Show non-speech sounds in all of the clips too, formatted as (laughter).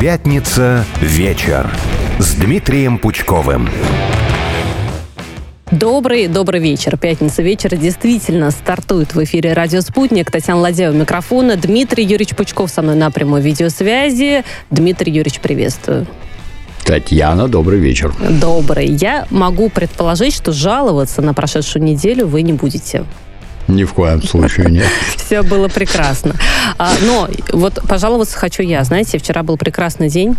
Пятница вечер с Дмитрием Пучковым. Добрый, добрый вечер. Пятница вечер действительно стартует в эфире «Радио Спутник». Татьяна Ладеева, микрофона. Дмитрий Юрьевич Пучков со мной на прямой видеосвязи. Дмитрий Юрьевич, приветствую. Татьяна, добрый вечер. Добрый. Я могу предположить, что жаловаться на прошедшую неделю вы не будете. Ни в коем случае нет. (laughs) Все было прекрасно. А, но вот пожаловаться хочу я. Знаете, вчера был прекрасный день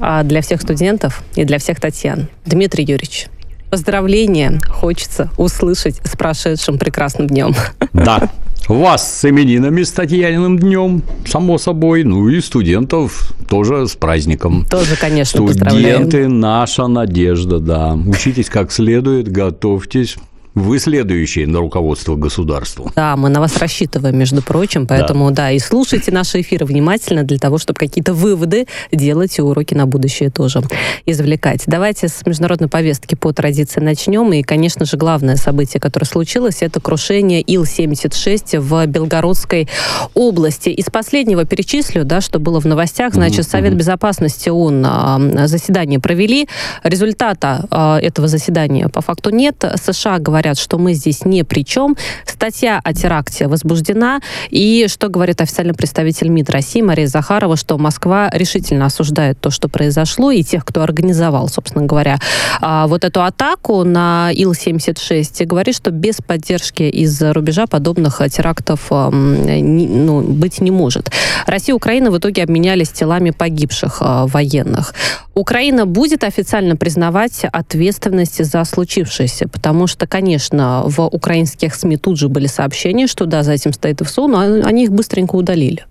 а, для всех студентов и для всех Татьян. Дмитрий Юрьевич, поздравления хочется услышать с прошедшим прекрасным днем. (laughs) Да, вас с именинами, с Татьяниным днем, само собой. Ну и студентов тоже с праздником. Тоже, конечно, Студенты – наша надежда, да. Учитесь как следует, готовьтесь. Вы следующие на руководство государства. Да, мы на вас рассчитываем, между прочим, поэтому да, да и слушайте наши эфиры внимательно для того, чтобы какие-то выводы делать и уроки на будущее тоже извлекать. Давайте с международной повестки по традиции начнем. И, конечно же, главное событие, которое случилось, это крушение Ил-76 в Белгородской области. Из последнего перечислю, да, что было в новостях, значит, Совет Безопасности ООН а, заседание провели. Результата а, этого заседания по факту нет. США говорят говорят, что мы здесь ни при чем. Статья о теракте возбуждена. И что говорит официальный представитель МИД России Мария Захарова, что Москва решительно осуждает то, что произошло, и тех, кто организовал, собственно говоря, а, вот эту атаку на Ил-76. И говорит, что без поддержки из-за рубежа подобных терактов ну, быть не может. Россия и Украина в итоге обменялись телами погибших а, военных. Украина будет официально признавать ответственность за случившееся, потому что, конечно, конечно, в украинских СМИ тут же были сообщения, что да, за этим стоит ФСО, но они их быстренько удалили.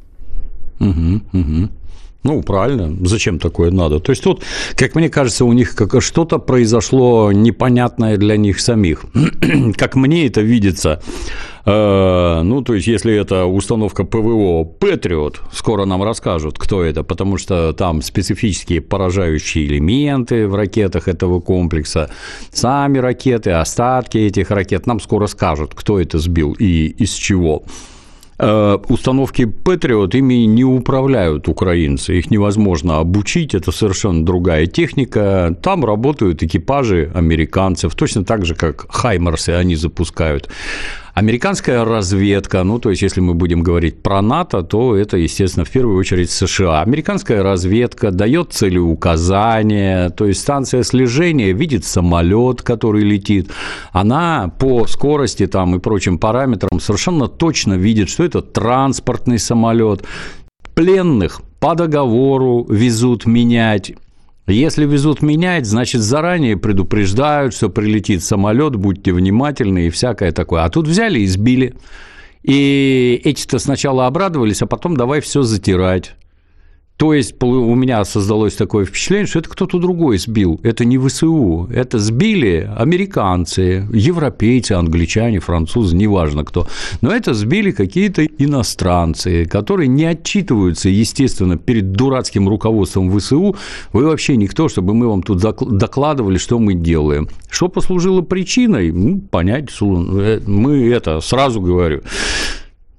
Угу, угу. Ну, правильно. Зачем такое надо? То есть тут, как мне кажется, у них как что-то произошло непонятное для них самих. (clears throat) как мне это видится, Э, ну, то есть, если это установка ПВО Патриот, скоро нам расскажут, кто это, потому что там специфические поражающие элементы в ракетах этого комплекса, сами ракеты, остатки этих ракет, нам скоро скажут, кто это сбил и из чего установки Патриот ими не управляют украинцы, их невозможно обучить, это совершенно другая техника. Там работают экипажи американцев, точно так же, как Хаймерсы они запускают. Американская разведка, ну, то есть, если мы будем говорить про НАТО, то это, естественно, в первую очередь США. Американская разведка дает целеуказания, то есть, станция слежения видит самолет, который летит, она по скорости там и прочим параметрам совершенно точно видит, что это транспортный самолет. Пленных по договору везут менять если везут менять, значит, заранее предупреждают, что прилетит самолет, будьте внимательны и всякое такое. А тут взяли и сбили. И эти-то сначала обрадовались, а потом давай все затирать. То есть у меня создалось такое впечатление, что это кто-то другой сбил. Это не ВСУ. Это сбили американцы, европейцы, англичане, французы, неважно кто. Но это сбили какие-то иностранцы, которые не отчитываются, естественно, перед дурацким руководством ВСУ. Вы вообще никто, чтобы мы вам тут докладывали, что мы делаем. Что послужило причиной? Ну, понять, э, мы это сразу говорю.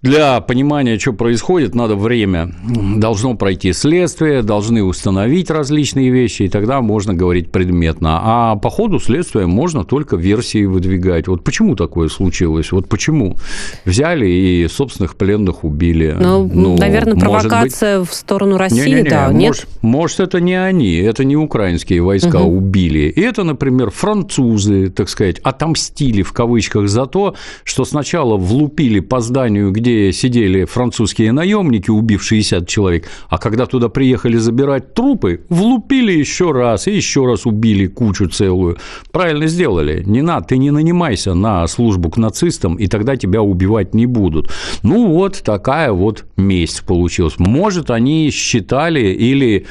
Для понимания, что происходит, надо время. Должно пройти следствие, должны установить различные вещи, и тогда можно говорить предметно. А по ходу следствия можно только версии выдвигать. Вот почему такое случилось? Вот почему взяли и собственных пленных убили? Ну, ну наверное, провокация быть... в сторону России, не, не, не, да. Может, Нет? может, это не они, это не украинские войска угу. убили. И это, например, французы, так сказать, отомстили в кавычках за то, что сначала влупили по зданию, где где сидели французские наемники, убив 60 человек, а когда туда приехали забирать трупы, влупили еще раз и еще раз убили кучу целую. Правильно сделали. Не надо, ты не нанимайся на службу к нацистам, и тогда тебя убивать не будут. Ну вот такая вот месть получилась. Может, они считали или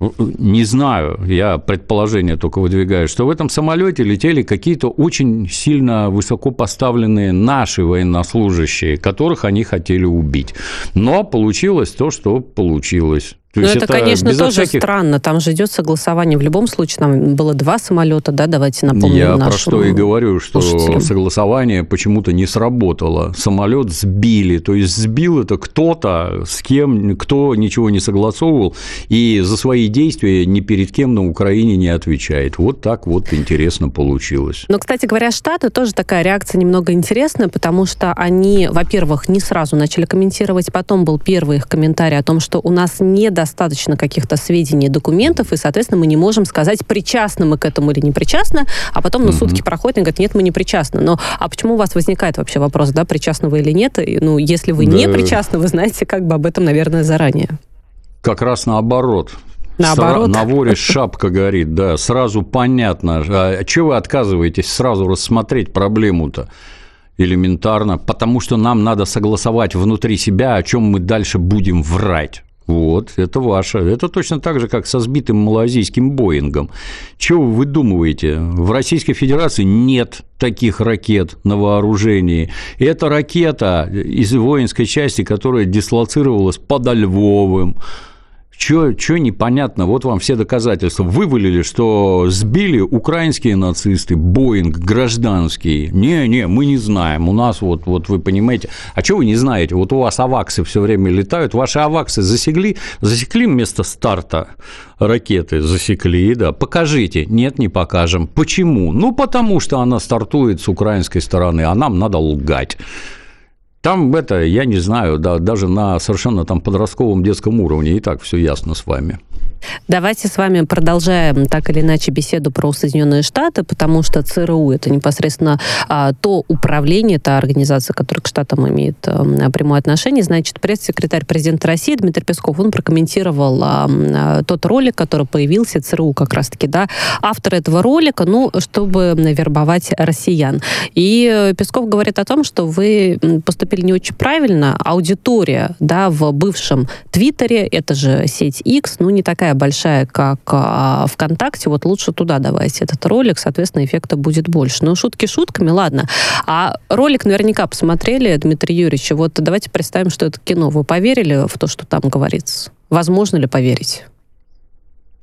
не знаю, я предположение только выдвигаю, что в этом самолете летели какие-то очень сильно высоко поставленные наши военнослужащие, которых они хотели убить. Но получилось то, что получилось. То ну, это, это, конечно, тоже всяких... странно. Там же идет согласование. В любом случае, там было два самолета, да, давайте напомним Я про что и говорю, что слушателям. согласование почему-то не сработало. Самолет сбили. То есть сбил это кто-то, с кем, кто ничего не согласовывал, и за свои действия ни перед кем на Украине не отвечает. Вот так вот интересно получилось. Но, кстати говоря, Штаты тоже такая реакция немного интересная, потому что они, во-первых, не сразу начали комментировать, потом был первый их комментарий о том, что у нас не недостаточно каких-то сведений, документов, и, соответственно, мы не можем сказать, причастны мы к этому или не причастны, а потом, ну, сутки проходят, и говорят, нет, мы не причастны. Но а почему у вас возникает вообще вопрос, да, причастны вы или нет? И, ну, если вы да. не причастны, вы знаете как бы об этом, наверное, заранее. Как раз наоборот. Наоборот. На воре шапка горит, да, сразу понятно. А чего вы отказываетесь сразу рассмотреть проблему-то? Элементарно, потому что нам надо согласовать внутри себя, о чем мы дальше будем врать. Вот, это ваше. Это точно так же, как со сбитым малазийским Боингом. Чего вы выдумываете? В Российской Федерации нет таких ракет на вооружении. Это ракета из воинской части, которая дислоцировалась под Львовым. Что непонятно? Вот вам все доказательства. Вывалили, что сбили украинские нацисты, Боинг, гражданский. Не-не, мы не знаем. У нас вот, вот вы понимаете. А что вы не знаете? Вот у вас аваксы все время летают. Ваши аваксы засекли, засекли место старта ракеты? Засекли, да. Покажите. Нет, не покажем. Почему? Ну, потому что она стартует с украинской стороны, а нам надо лгать. Там это, я не знаю, да, даже на совершенно там подростковом детском уровне и так все ясно с вами. Давайте с вами продолжаем так или иначе беседу про Соединенные Штаты, потому что ЦРУ это непосредственно а, то управление, та организация, которая к Штатам имеет а, прямое отношение. Значит, пресс-секретарь президента России Дмитрий Песков, он прокомментировал а, а, тот ролик, который появился, ЦРУ как раз-таки, да, автор этого ролика, ну, чтобы вербовать россиян. И Песков говорит о том, что вы поступили не очень правильно. Аудитория, да, в бывшем Твиттере, это же сеть X, ну, не такая такая большая, как а, ВКонтакте, вот лучше туда давайте этот ролик, соответственно, эффекта будет больше. Ну, шутки шутками, ладно. А ролик наверняка посмотрели, Дмитрий Юрьевич, вот давайте представим, что это кино. Вы поверили в то, что там говорится? Возможно ли поверить?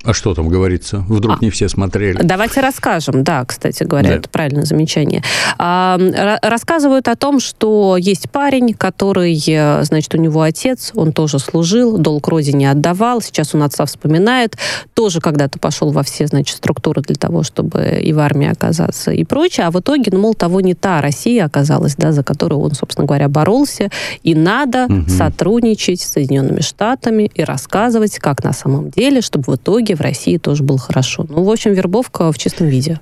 А что там говорится? Вдруг а, не все смотрели. Давайте расскажем. Да, кстати говоря, да. это правильное замечание. А, рассказывают о том, что есть парень, который, э, значит, у него отец, он тоже служил, долг родине отдавал, сейчас он отца вспоминает, тоже когда-то пошел во все, значит, структуры для того, чтобы и в армии оказаться и прочее, а в итоге, ну, мол, того не та Россия оказалась, да, за которую он, собственно говоря, боролся, и надо угу. сотрудничать с Соединенными Штатами и рассказывать, как на самом деле, чтобы в итоге итоге в России тоже было хорошо. Ну, в общем, вербовка в чистом виде.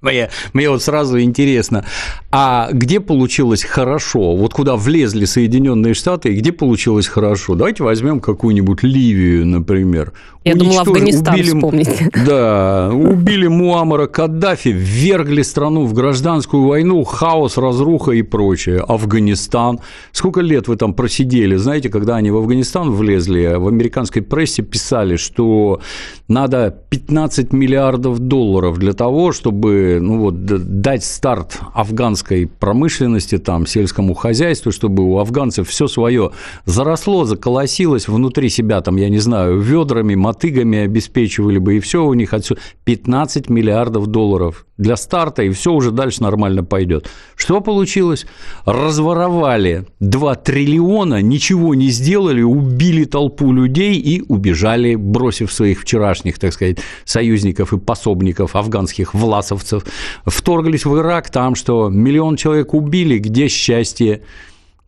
Мне, мне вот сразу интересно, а где получилось хорошо? Вот куда влезли Соединенные Штаты где получилось хорошо? Давайте возьмем какую-нибудь Ливию, например. Я думала, Афганистан убили, вспомните. (laughs) Да, убили Муаммара Каддафи, ввергли страну в гражданскую войну, хаос, разруха и прочее. Афганистан. Сколько лет вы там просидели? Знаете, когда они в Афганистан влезли, в американской прессе писали, что надо 15 миллиардов долларов для того, чтобы ну вот, дать старт афганской промышленности, там, сельскому хозяйству, чтобы у афганцев все свое заросло, заколосилось внутри себя, там, я не знаю, ведрами, мотыгами обеспечивали бы, и все у них отсюда 15 миллиардов долларов для старта, и все уже дальше нормально пойдет. Что получилось? Разворовали 2 триллиона, ничего не сделали, убили толпу людей и убежали, бросив своих вчерашних, так сказать, союзников и пособников, афганских власовцев. Вторглись в Ирак, там что, миллион человек убили, где счастье?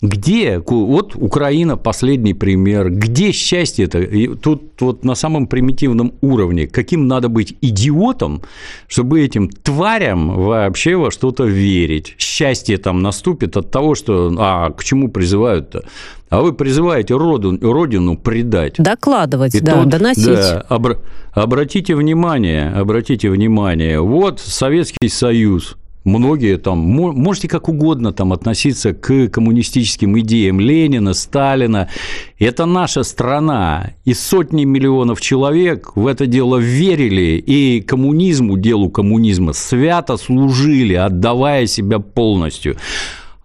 Где? Вот Украина последний пример. Где счастье это? тут вот на самом примитивном уровне. Каким надо быть идиотом, чтобы этим тварям вообще во что-то верить? Счастье там наступит от того, что... А к чему призывают-то? А вы призываете роду, родину предать. Докладывать, И да, тут, доносить. Да, обра- обратите внимание, обратите внимание. Вот Советский Союз – многие там, можете как угодно там относиться к коммунистическим идеям Ленина, Сталина. Это наша страна, и сотни миллионов человек в это дело верили, и коммунизму, делу коммунизма свято служили, отдавая себя полностью.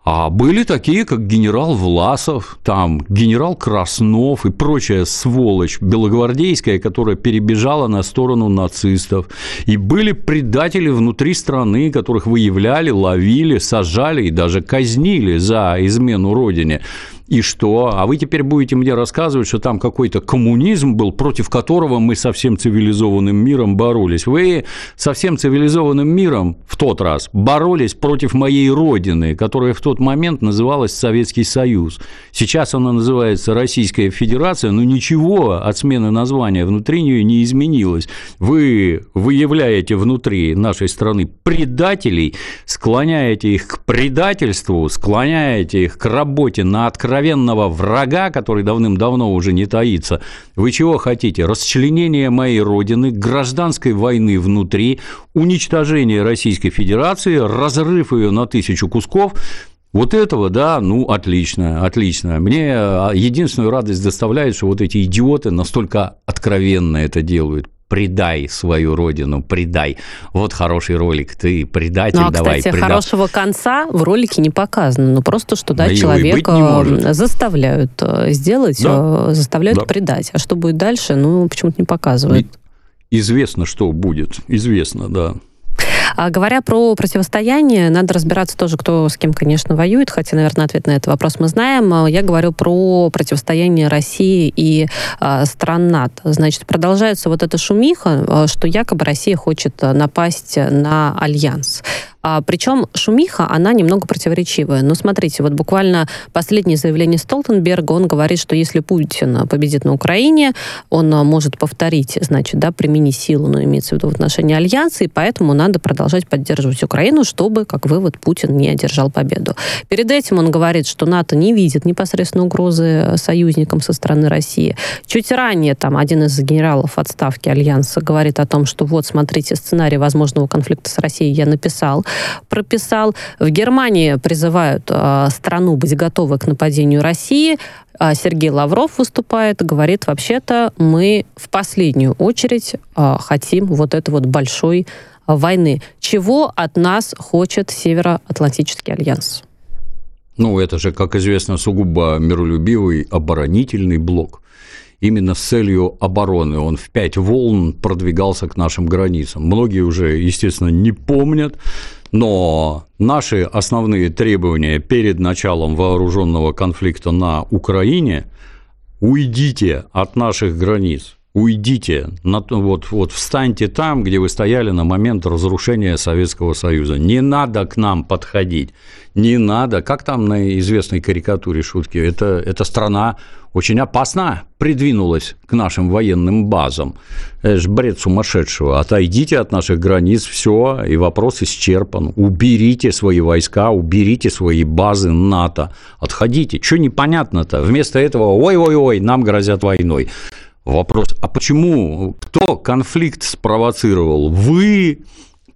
А были такие, как генерал Власов, там генерал Краснов и прочая сволочь белогвардейская, которая перебежала на сторону нацистов. И были предатели внутри страны, которых выявляли, ловили, сажали и даже казнили за измену родине. И что? А вы теперь будете мне рассказывать, что там какой-то коммунизм был, против которого мы со всем цивилизованным миром боролись. Вы со всем цивилизованным миром в тот раз боролись против моей родины, которая в тот момент называлась Советский Союз. Сейчас она называется Российская Федерация, но ничего от смены названия внутри нее не изменилось. Вы выявляете внутри нашей страны предателей, склоняете их к предательству, склоняете их к работе на откровенность откровенного врага, который давным-давно уже не таится. Вы чего хотите? Расчленение моей родины, гражданской войны внутри, уничтожение Российской Федерации, разрыв ее на тысячу кусков, вот этого, да, ну, отлично, отлично. Мне а, единственную радость доставляет, что вот эти идиоты настолько откровенно это делают предай свою родину, предай. Вот хороший ролик, ты предатель, ну, а, давай, кстати, предай. хорошего конца в ролике не показано, ну просто что, да, да человека заставляют э, сделать, да. Э, заставляют да. предать. А что будет дальше, ну, почему-то не показывают. Известно, что будет, известно, да. А говоря про противостояние, надо разбираться тоже, кто с кем, конечно, воюет, хотя, наверное, ответ на этот вопрос мы знаем. А, я говорю про противостояние России и а, стран НАТО. Значит, продолжается вот эта шумиха, а, что якобы Россия хочет напасть на Альянс. А, причем шумиха, она немного противоречивая. Но смотрите, вот буквально последнее заявление Столтенберга, он говорит, что если Путин победит на Украине, он может повторить, значит, да, применить силу, но имеется в виду в отношении Альянса, и поэтому надо продолжать поддерживать Украину, чтобы, как вывод, Путин не одержал победу. Перед этим он говорит, что НАТО не видит непосредственно угрозы союзникам со стороны России. Чуть ранее там один из генералов отставки Альянса говорит о том, что вот, смотрите, сценарий возможного конфликта с Россией я написал прописал. В Германии призывают э, страну быть готовой к нападению России. А Сергей Лавров выступает, говорит, вообще-то мы в последнюю очередь э, хотим вот этой вот большой войны. Чего от нас хочет Североатлантический альянс? Ну, это же, как известно, сугубо миролюбивый оборонительный блок именно с целью обороны. Он в пять волн продвигался к нашим границам. Многие уже, естественно, не помнят, но наши основные требования перед началом вооруженного конфликта на Украине – уйдите от наших границ, уйдите, вот, вот встаньте там, где вы стояли на момент разрушения Советского Союза. Не надо к нам подходить, не надо. Как там на известной карикатуре шутки? Это, это страна очень опасно придвинулась к нашим военным базам. Это же бред сумасшедшего. Отойдите от наших границ, все, и вопрос исчерпан. Уберите свои войска, уберите свои базы НАТО. Отходите. Что непонятно-то? Вместо этого, ой-ой-ой, нам грозят войной. Вопрос, а почему? Кто конфликт спровоцировал? Вы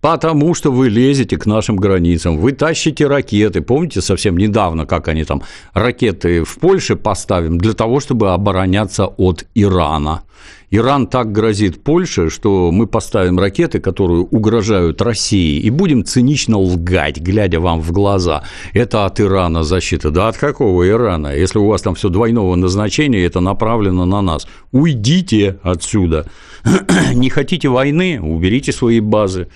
Потому что вы лезете к нашим границам, вы тащите ракеты. Помните совсем недавно, как они там ракеты в Польше поставим для того, чтобы обороняться от Ирана. Иран так грозит Польше, что мы поставим ракеты, которые угрожают России, и будем цинично лгать, глядя вам в глаза. Это от Ирана защита. Да от какого Ирана? Если у вас там все двойного назначения, это направлено на нас. Уйдите отсюда. (clears throat) Не хотите войны? Уберите свои базы.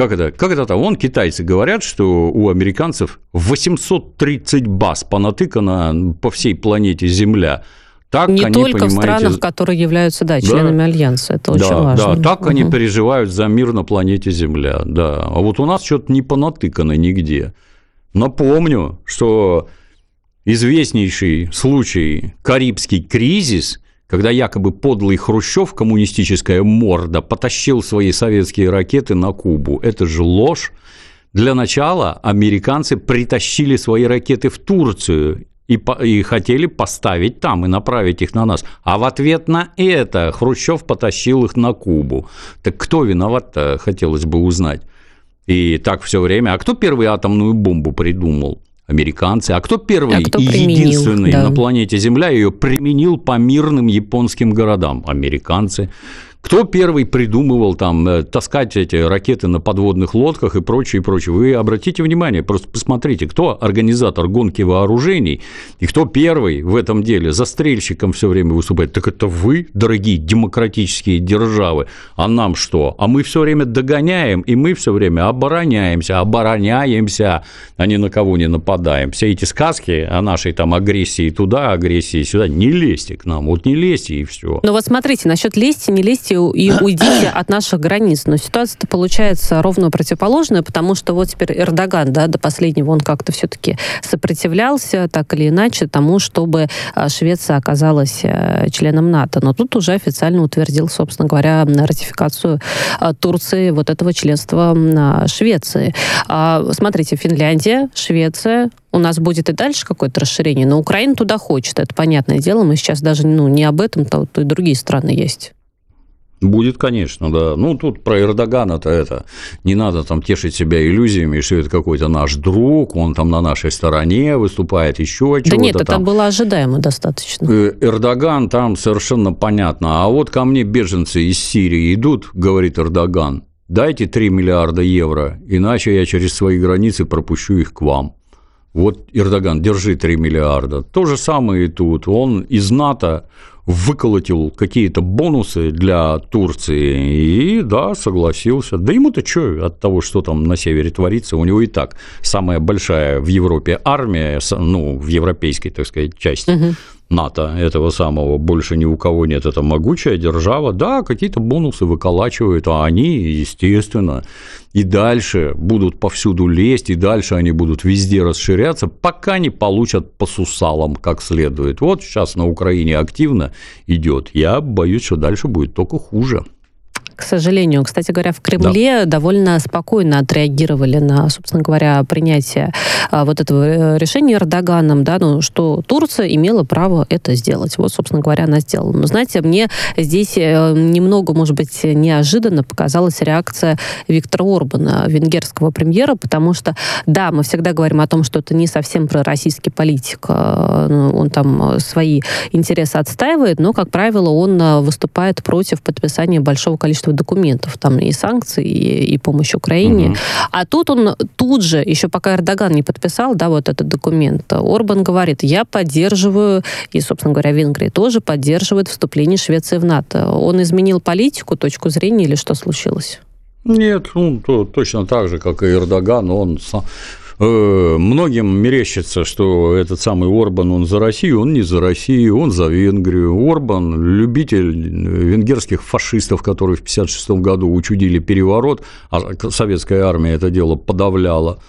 Как это? Как это там? Вон китайцы говорят, что у американцев 830 баз понатыкано по всей планете Земля. Так не они, только в странах, которые являются да, членами да, Альянса. Это очень да, важно. Да, так угу. они переживают за мир на планете Земля. Да. А вот у нас что-то не понатыкано нигде. Напомню, что известнейший случай Карибский кризис – когда якобы подлый Хрущев, коммунистическая морда, потащил свои советские ракеты на Кубу. Это же ложь. Для начала американцы притащили свои ракеты в Турцию и, и хотели поставить там и направить их на нас. А в ответ на это Хрущев потащил их на Кубу. Так кто виноват-то, хотелось бы узнать. И так все время. А кто первый атомную бомбу придумал? Американцы. А кто первый а кто и единственный да. на планете Земля ее применил по мирным японским городам? Американцы. Кто первый придумывал там э, таскать эти ракеты на подводных лодках и прочее, и прочее? Вы обратите внимание, просто посмотрите, кто организатор гонки вооружений и кто первый в этом деле застрельщиком все время выступает. Так это вы, дорогие демократические державы. А нам что? А мы все время догоняем, и мы все время обороняемся, обороняемся, а ни на кого не нападаем. Все эти сказки о нашей там агрессии туда, агрессии сюда, не лезьте к нам, вот не лезьте и все. Ну вот смотрите, насчет лезьте, не лезьте и (clears throat) уйдите от наших границ. Но ситуация-то получается ровно противоположная, потому что вот теперь Эрдоган, да, до последнего он как-то все-таки сопротивлялся так или иначе тому, чтобы а, Швеция оказалась э, членом НАТО. Но тут уже официально утвердил, собственно говоря, ратификацию а, Турции вот этого членства Швеции. А, смотрите, Финляндия, Швеция, у нас будет и дальше какое-то расширение, но Украина туда хочет, это понятное дело. Мы сейчас даже ну, не об этом, то, то и другие страны есть. Будет, конечно, да. Ну, тут про Эрдогана-то это. Не надо там тешить себя иллюзиями, что это какой-то наш друг, он там на нашей стороне выступает, еще чего-то Да нет, это там. было ожидаемо достаточно. Э, Эрдоган там совершенно понятно. А вот ко мне беженцы из Сирии идут, говорит Эрдоган, дайте 3 миллиарда евро, иначе я через свои границы пропущу их к вам. Вот Эрдоган, держи 3 миллиарда. То же самое и тут. Он из НАТО выколотил какие-то бонусы для Турции и, да, согласился. Да ему-то что от того, что там на севере творится, у него и так самая большая в Европе армия, ну, в европейской, так сказать, части. Угу. НАТО этого самого больше ни у кого нет, это могучая держава, да, какие-то бонусы выколачивают, а они, естественно, и дальше будут повсюду лезть, и дальше они будут везде расширяться, пока не получат по сусалам как следует. Вот сейчас на Украине активно идет. Я боюсь, что дальше будет только хуже к сожалению. Кстати говоря, в Кремле да. довольно спокойно отреагировали на, собственно говоря, принятие а, вот этого э, решения Эрдоганом, да, ну, что Турция имела право это сделать. Вот, собственно говоря, она сделала. Но, знаете, мне здесь э, немного, может быть, неожиданно показалась реакция Виктора Орбана, венгерского премьера, потому что, да, мы всегда говорим о том, что это не совсем пророссийский политик, а, ну, он там свои интересы отстаивает, но, как правило, он выступает против подписания большого количества количество документов, там и санкции, и, и помощь Украине. Угу. А тут он тут же, еще пока Эрдоган не подписал, да, вот этот документ, Орбан говорит, я поддерживаю, и, собственно говоря, Венгрия тоже поддерживает вступление Швеции в НАТО. Он изменил политику, точку зрения или что случилось? Нет, ну, то, точно так же, как и Эрдоган, он Э, многим мерещится, что этот самый Орбан, он за Россию, он не за Россию, он за Венгрию. Орбан – любитель венгерских фашистов, которые в 1956 году учудили переворот, а советская армия это дело подавляла.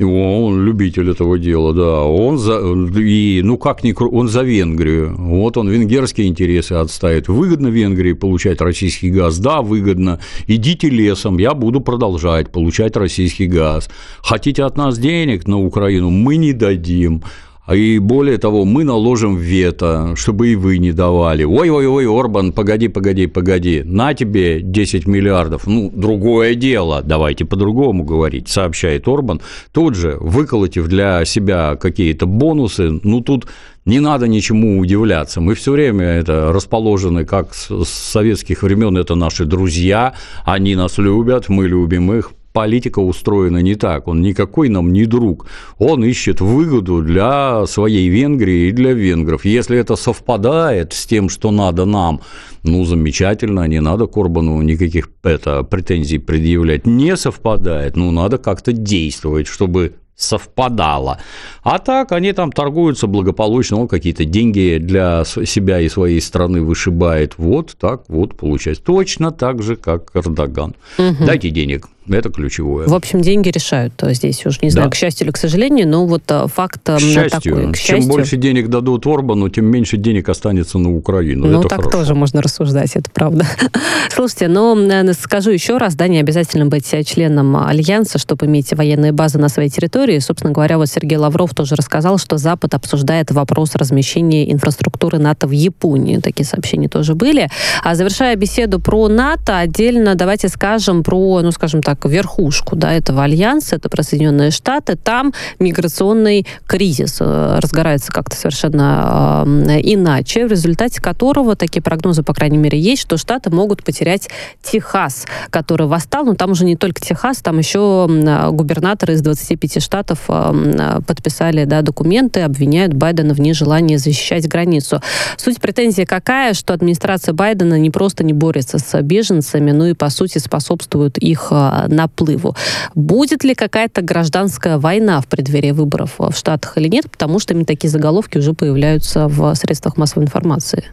Он любитель этого дела, да. Он за, и, ну как ни он за Венгрию. Вот он венгерские интересы отставит. Выгодно Венгрии получать российский газ? Да, выгодно. Идите лесом, я буду продолжать получать российский газ. Хотите от нас денег на Украину? Мы не дадим. А и более того, мы наложим вето, чтобы и вы не давали. Ой-ой-ой, Орбан, погоди, погоди, погоди, на тебе 10 миллиардов. Ну, другое дело, давайте по-другому говорить, сообщает Орбан, тут же выколотив для себя какие-то бонусы, ну, тут не надо ничему удивляться. Мы все время это расположены, как с советских времен, это наши друзья, они нас любят, мы любим их, политика устроена не так. Он никакой нам не друг. Он ищет выгоду для своей Венгрии и для венгров. Если это совпадает с тем, что надо нам, ну, замечательно, не надо Корбану никаких это, претензий предъявлять. Не совпадает, ну, надо как-то действовать, чтобы совпадало. А так они там торгуются благополучно, он какие-то деньги для себя и своей страны вышибает. Вот так вот получается. Точно так же, как Эрдоган. Угу. Дайте денег. Это ключевое. В общем, деньги решают здесь уж, не знаю, да. к счастью или к сожалению, но вот э, факт к счастью. такой. К счастью. Чем больше денег дадут Орбану, тем меньше денег останется на Украину. Ну, это так хорошо. тоже можно рассуждать, это правда. (laughs) Слушайте, но скажу еще раз, да, не обязательно быть членом Альянса, чтобы иметь военные базы на своей территории. Собственно говоря, вот Сергей Лавров тоже рассказал, что Запад обсуждает вопрос размещения инфраструктуры НАТО в Японии. Такие сообщения тоже были. А завершая беседу про НАТО, отдельно давайте скажем про, ну, скажем так, так, верхушку да, этого альянса, это про Соединенные Штаты, там миграционный кризис э, разгорается как-то совершенно э, иначе, в результате которого такие прогнозы, по крайней мере, есть, что Штаты могут потерять Техас, который восстал, но там уже не только Техас, там еще губернаторы из 25 штатов э, подписали да, документы, обвиняют Байдена в нежелании защищать границу. Суть претензии какая, что администрация Байдена не просто не борется с беженцами, но и, по сути, способствует их э, наплыву. Будет ли какая-то гражданская война в преддверии выборов в Штатах или нет? Потому что именно такие заголовки уже появляются в средствах массовой информации.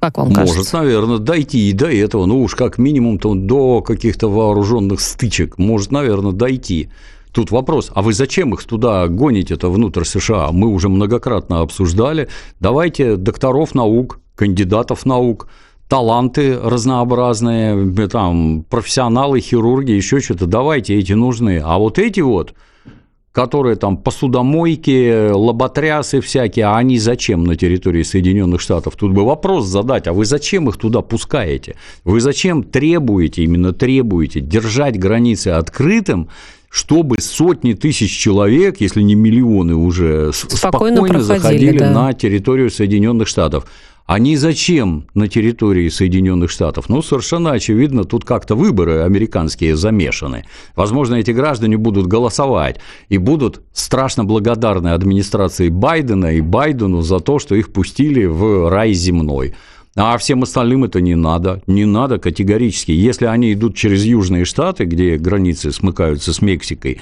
Как вам кажется? Может, наверное, дойти и до этого. Ну уж как минимум-то до каких-то вооруженных стычек. Может, наверное, дойти. Тут вопрос, а вы зачем их туда гоните-то внутрь США? Мы уже многократно обсуждали. Давайте докторов наук, кандидатов наук, таланты разнообразные, там, профессионалы, хирурги, еще что-то, давайте, эти нужны. А вот эти вот, которые там посудомойки, лоботрясы всякие, а они зачем на территории Соединенных Штатов? Тут бы вопрос задать, а вы зачем их туда пускаете? Вы зачем требуете, именно требуете держать границы открытым, чтобы сотни тысяч человек, если не миллионы уже, спокойно, спокойно заходили да. на территорию Соединенных Штатов. Они зачем на территории Соединенных Штатов? Ну, совершенно очевидно, тут как-то выборы американские замешаны. Возможно, эти граждане будут голосовать и будут страшно благодарны администрации Байдена и Байдену за то, что их пустили в рай земной. А всем остальным это не надо, не надо категорически. Если они идут через Южные Штаты, где границы смыкаются с Мексикой,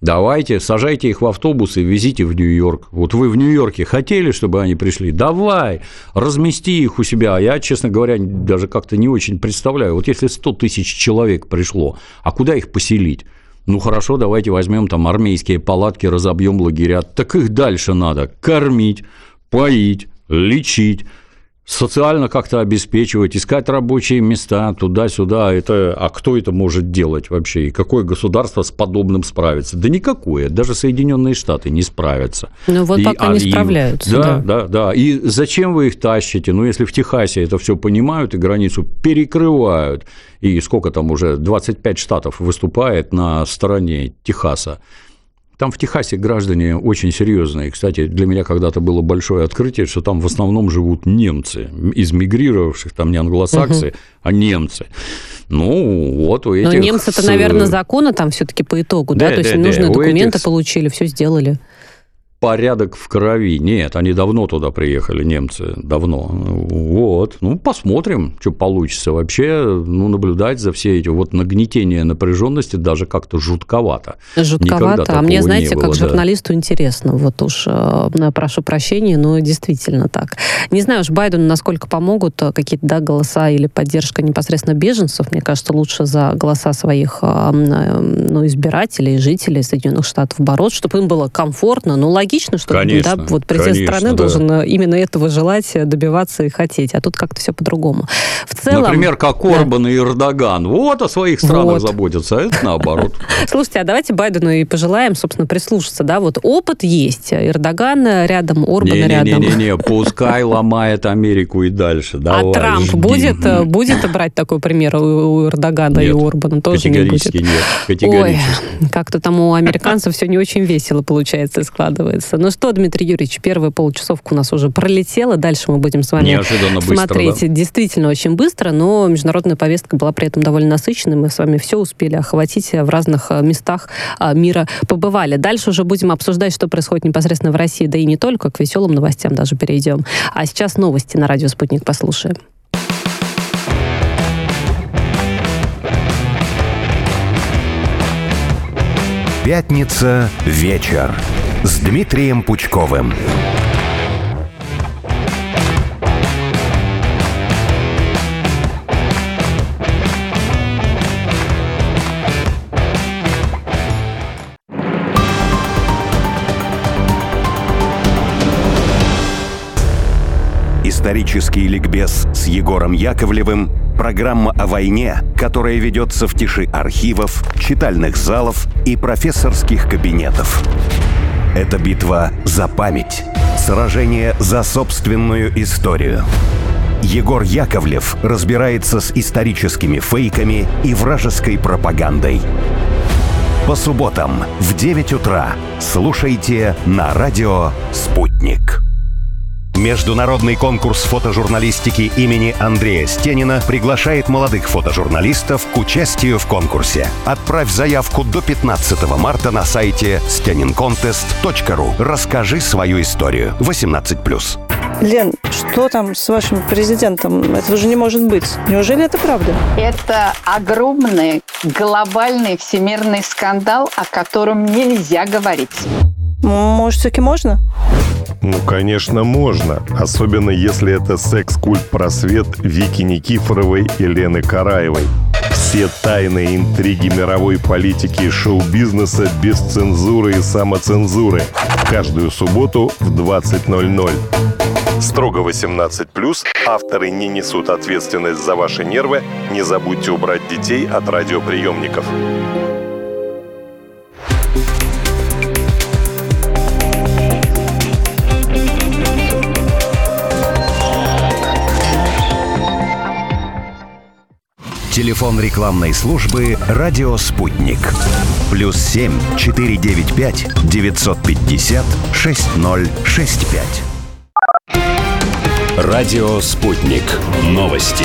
Давайте, сажайте их в автобус и везите в Нью-Йорк. Вот вы в Нью-Йорке хотели, чтобы они пришли? Давай, размести их у себя. Я, честно говоря, даже как-то не очень представляю. Вот если 100 тысяч человек пришло, а куда их поселить? Ну хорошо, давайте возьмем там армейские палатки, разобьем лагеря. Так их дальше надо кормить, поить, лечить социально как-то обеспечивать, искать рабочие места туда-сюда. Это, а кто это может делать вообще? И какое государство с подобным справится? Да никакое. Даже Соединенные Штаты не справятся. Ну вот и, пока а, не справляются. Да, да, да, да. И зачем вы их тащите? Ну, если в Техасе это все понимают и границу перекрывают, и сколько там уже, 25 штатов выступает на стороне Техаса, там в Техасе граждане очень серьезные. Кстати, для меня когда-то было большое открытие, что там в основном живут немцы, из мигрировавших, там не англосаксы, угу. а немцы. Ну, вот у этих... Но немцы-то, наверное, законы там все таки по итогу, да? да? То есть да, нужные да. документы этих... получили, все сделали порядок в крови. Нет, они давно туда приехали, немцы, давно. Вот, ну, посмотрим, что получится. Вообще, ну, наблюдать за все эти вот нагнетения напряженности даже как-то жутковато. Жутковато, а мне, знаете, было, как да. журналисту интересно, вот уж, э, прошу прощения, но действительно так. Не знаю уж Байдену, насколько помогут э, какие-то, да, голоса или поддержка непосредственно беженцев. Мне кажется, лучше за голоса своих, э, ну, избирателей, жителей Соединенных Штатов бороться, чтобы им было комфортно, ну, логично логично, что конечно, да, вот президент конечно, страны да. должен э, именно этого желать, э, добиваться и хотеть. А тут как-то все по-другому. В целом, Например, как Орбан да. и Эрдоган. Вот о своих странах вот. заботятся, а это наоборот. (laughs) Слушайте, а давайте Байдену и пожелаем, собственно, прислушаться. Да, вот опыт есть. Эрдоган рядом, Орбан не, рядом. Не-не-не, пускай ломает Америку и дальше. Давай, а Трамп будет, э, будет брать такой пример у Эрдогана нет, и Орбана? Тоже не будет? нет. Категорически. Ой, как-то там у американцев все не очень весело получается и складывается нравится. Ну что, Дмитрий Юрьевич, первая получасовка у нас уже пролетела. Дальше мы будем с вами Неожиданно смотреть быстро, да? действительно очень быстро, но международная повестка была при этом довольно насыщенной. Мы с вами все успели охватить в разных э, местах а, мира побывали. Дальше уже будем обсуждать, что происходит непосредственно в России, да и не только, к веселым новостям даже перейдем. А сейчас новости на радио «Спутник» послушаем. Пятница вечер с Дмитрием Пучковым. Исторический ликбез с Егором Яковлевым – программа о войне, которая ведется в тиши архивов, читальных залов и профессорских кабинетов. Это битва за память, сражение за собственную историю. Егор Яковлев разбирается с историческими фейками и вражеской пропагандой. По субботам в 9 утра слушайте на радио «Спутник». Международный конкурс фотожурналистики имени Андрея Стенина приглашает молодых фотожурналистов к участию в конкурсе. Отправь заявку до 15 марта на сайте stenincontest.ru. Расскажи свою историю. 18+. Лен, что там с вашим президентом? Это же не может быть. Неужели это правда? Это огромный глобальный всемирный скандал, о котором нельзя говорить. Может, все-таки можно? Ну, конечно, можно. Особенно, если это секс-культ-просвет Вики Никифоровой и Лены Караевой. Все тайные интриги мировой политики и шоу-бизнеса без цензуры и самоцензуры. Каждую субботу в 20.00. Строго 18+, авторы не несут ответственность за ваши нервы. Не забудьте убрать детей от радиоприемников. Телефон рекламной службы «Радио Спутник». Плюс 7 495 950 6065. Радио «Спутник». Новости.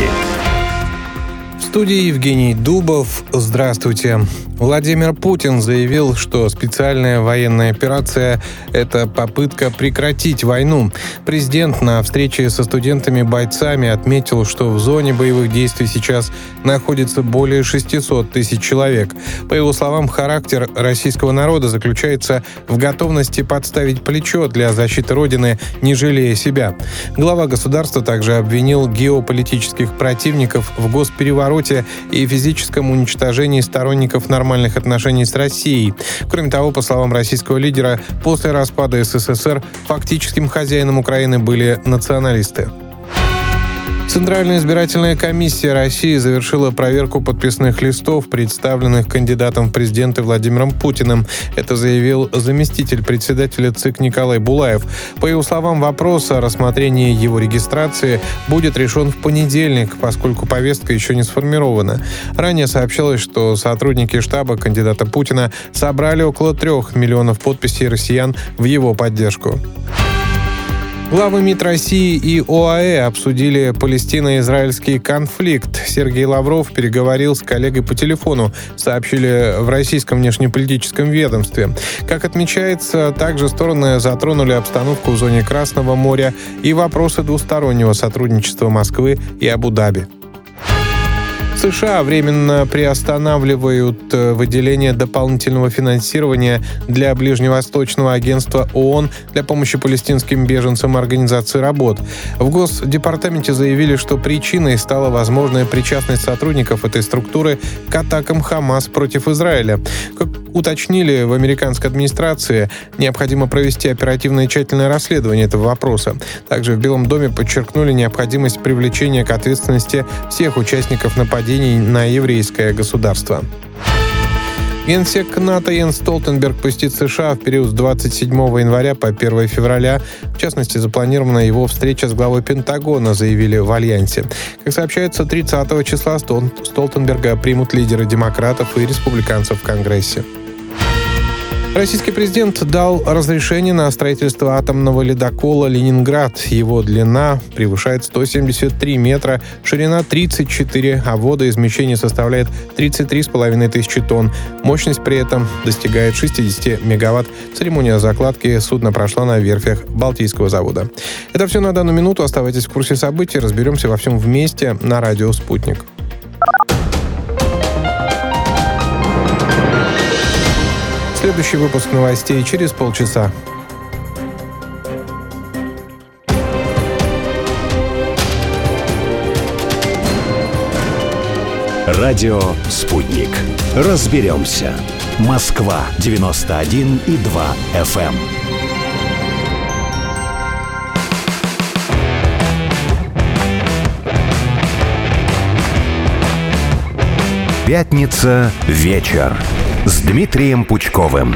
В студии Евгений Дубов. Здравствуйте. Владимир Путин заявил, что специальная военная операция – это попытка прекратить войну. Президент на встрече со студентами-бойцами отметил, что в зоне боевых действий сейчас находится более 600 тысяч человек. По его словам, характер российского народа заключается в готовности подставить плечо для защиты Родины, не жалея себя. Глава государства также обвинил геополитических противников в госперевороте и физическом уничтожении сторонников нормального нормальных отношений с Россией. Кроме того, по словам российского лидера, после распада СССР фактическим хозяином Украины были националисты. Центральная избирательная комиссия России завершила проверку подписных листов, представленных кандидатом в президенты Владимиром Путиным. Это заявил заместитель председателя ЦИК Николай Булаев. По его словам, вопрос о рассмотрении его регистрации будет решен в понедельник, поскольку повестка еще не сформирована. Ранее сообщалось, что сотрудники штаба кандидата Путина собрали около трех миллионов подписей россиян в его поддержку. Главы МИД России и ОАЭ обсудили палестино-израильский конфликт. Сергей Лавров переговорил с коллегой по телефону, сообщили в российском внешнеполитическом ведомстве. Как отмечается, также стороны затронули обстановку в зоне Красного моря и вопросы двустороннего сотрудничества Москвы и Абу-Даби. США временно приостанавливают э, выделение дополнительного финансирования для Ближневосточного агентства ООН для помощи палестинским беженцам Организации работ. В Госдепартаменте заявили, что причиной стала возможная причастность сотрудников этой структуры к атакам Хамас против Израиля. Как уточнили в американской администрации, необходимо провести оперативное и тщательное расследование этого вопроса. Также в Белом доме подчеркнули необходимость привлечения к ответственности всех участников нападений на еврейское государство. Генсек НАТО Йенс Столтенберг посетит США в период с 27 января по 1 февраля. В частности, запланирована его встреча с главой Пентагона, заявили в Альянсе. Как сообщается, 30 числа Столтенберга примут лидеры демократов и республиканцев в Конгрессе. Российский президент дал разрешение на строительство атомного ледокола «Ленинград». Его длина превышает 173 метра, ширина 34, а водоизмещение составляет 33,5 тысячи тонн. Мощность при этом достигает 60 мегаватт. Церемония закладки судна прошла на верфях Балтийского завода. Это все на данную минуту. Оставайтесь в курсе событий. Разберемся во всем вместе на радио «Спутник». Следующий выпуск новостей через полчаса. Радио «Спутник». Разберемся. Москва, 91 и 2 FM. Пятница. Вечер с Дмитрием Пучковым.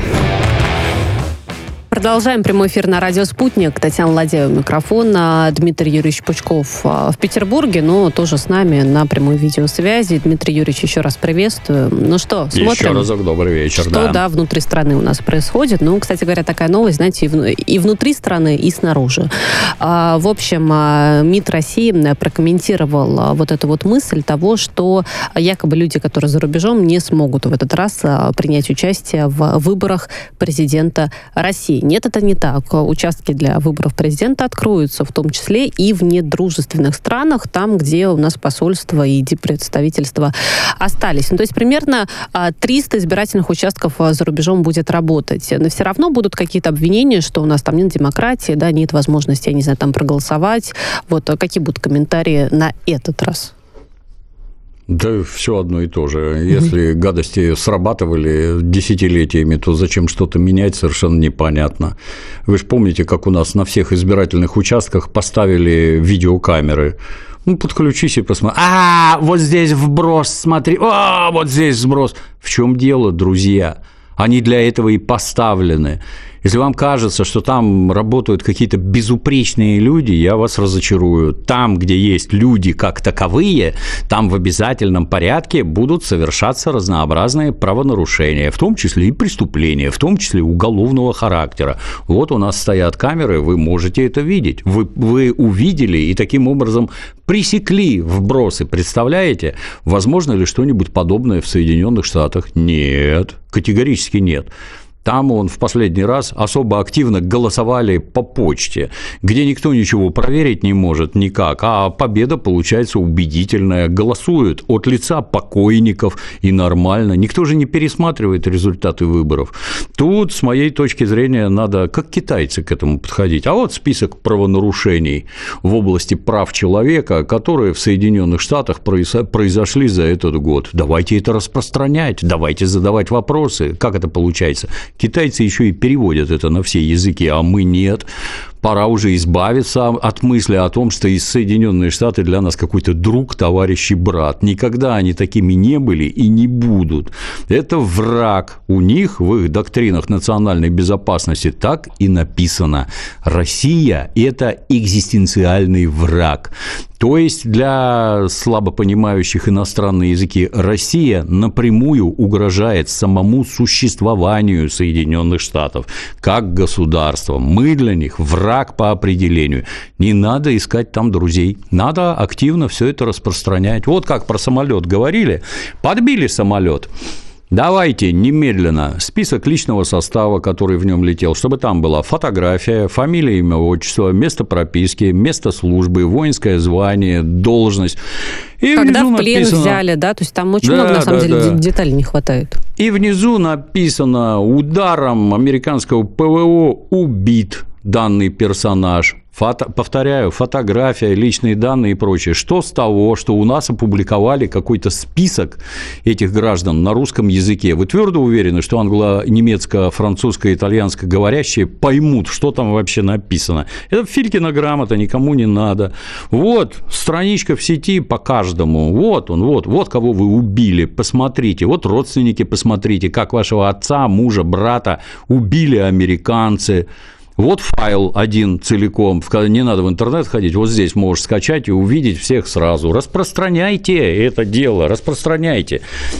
Продолжаем прямой эфир на радио «Спутник». Татьяна Ладеева, микрофон. А Дмитрий Юрьевич Пучков а, в Петербурге, но тоже с нами на прямой видеосвязи. Дмитрий Юрьевич, еще раз приветствую. Ну что, смотрим. Еще разок добрый вечер, Что, да. да, внутри страны у нас происходит. Ну, кстати говоря, такая новость, знаете, и, в- и внутри страны, и снаружи. А, В общем, МИД России прокомментировал вот эту вот мысль того, что якобы люди, которые за рубежом, не смогут в этот раз принять участие в выборах президента России. Нет, это не так. Участки для выборов президента откроются, в том числе и в недружественных странах, там, где у нас посольства и диппредставительства остались. Ну, то есть примерно а, 300 избирательных участков а, за рубежом будет работать. Но все равно будут какие-то обвинения, что у нас там нет демократии, да, нет возможности, я не знаю, там проголосовать. Вот а какие будут комментарии на этот раз? Да все одно и то же. Если гадости срабатывали десятилетиями, то зачем что-то менять, совершенно непонятно. Вы же помните, как у нас на всех избирательных участках поставили видеокамеры. Ну, подключись и посмотри. А, вот здесь вброс, смотри. А, вот здесь сброс. В чем дело, друзья? Они для этого и поставлены. Если вам кажется, что там работают какие-то безупречные люди, я вас разочарую. Там, где есть люди как таковые, там в обязательном порядке будут совершаться разнообразные правонарушения, в том числе и преступления, в том числе уголовного характера. Вот у нас стоят камеры, вы можете это видеть. Вы, вы увидели и таким образом пресекли вбросы. Представляете? Возможно ли что-нибудь подобное в Соединенных Штатах? Нет, категорически нет. Там он в последний раз особо активно голосовали по почте, где никто ничего проверить не может никак, а победа получается убедительная. Голосуют от лица покойников и нормально. Никто же не пересматривает результаты выборов. Тут, с моей точки зрения, надо как китайцы к этому подходить. А вот список правонарушений в области прав человека, которые в Соединенных Штатах произо- произошли за этот год. Давайте это распространять, давайте задавать вопросы. Как это получается? Китайцы еще и переводят это на все языки, а мы нет. Пора уже избавиться от мысли о том, что из Соединенные Штаты для нас какой-то друг, товарищ и брат. Никогда они такими не были и не будут. Это враг. У них в их доктринах национальной безопасности так и написано. Россия – это экзистенциальный враг. То есть для слабо понимающих иностранные языки Россия напрямую угрожает самому существованию Соединенных Штатов как государства. Мы для них враг по определению. Не надо искать там друзей. Надо активно все это распространять. Вот как про самолет говорили. Подбили самолет. Давайте немедленно список личного состава, который в нем летел, чтобы там была фотография, фамилия, имя, отчество, место прописки, место службы, воинское звание, должность. И Когда в плен написано- взяли, да, то есть там очень Да, много, на самом да, деле, да. де- деталей не хватает. И внизу написано «Ударом американского ПВО убит данный персонаж». Фото, повторяю, фотография, личные данные и прочее. Что с того, что у нас опубликовали какой-то список этих граждан на русском языке? Вы твердо уверены, что англо-немецко, французско, итальянско говорящие поймут, что там вообще написано? Это Филькина грамота, никому не надо. Вот страничка в сети по каждому. Вот он, вот, вот кого вы убили. Посмотрите, вот родственники, посмотрите, как вашего отца, мужа, брата убили американцы. Вот файл один целиком, не надо в интернет ходить, вот здесь можешь скачать и увидеть всех сразу. Распространяйте это дело, распространяйте.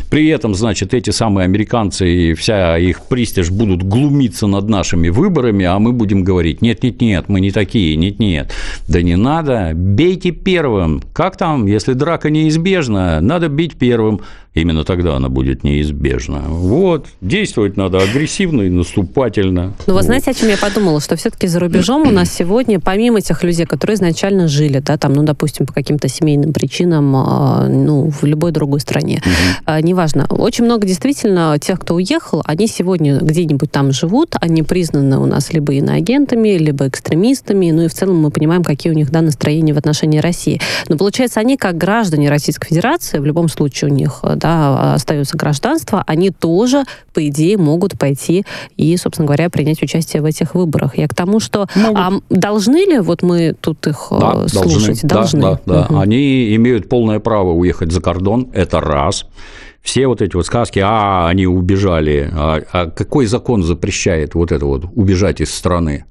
При этом, значит, эти самые американцы и вся их пристиж будут глумиться над нашими выборами, а мы будем говорить, нет-нет-нет, мы не такие, нет-нет. Да не надо, бейте первым. Как там, если драка неизбежна, надо бить первым. Именно тогда она будет неизбежна. Вот, действовать надо агрессивно и наступательно. Ну, вы знаете, о чем я подумала? Что все-таки за рубежом у нас сегодня, помимо тех людей, которые изначально жили, да, там, ну, допустим, по каким-то семейным причинам, а, ну, в любой другой стране, а, неважно, очень много действительно тех, кто уехал, они сегодня где-нибудь там живут, они признаны у нас либо иноагентами, либо экстремистами, ну и в целом мы понимаем, какие у них, да, настроения в отношении России. Но получается, они как граждане Российской Федерации, в любом случае у них, да, остается гражданство, они тоже, по идее, могут пойти и, собственно говоря, принять участие в этих выборах. Я к тому, что а должны ли вот мы тут их Да, э, слушать? должны. Да, да, да. Мгм. Они имеют полное право уехать за кордон, это раз. Все вот эти вот сказки, а, они убежали. А, а какой закон запрещает вот это вот убежать из страны?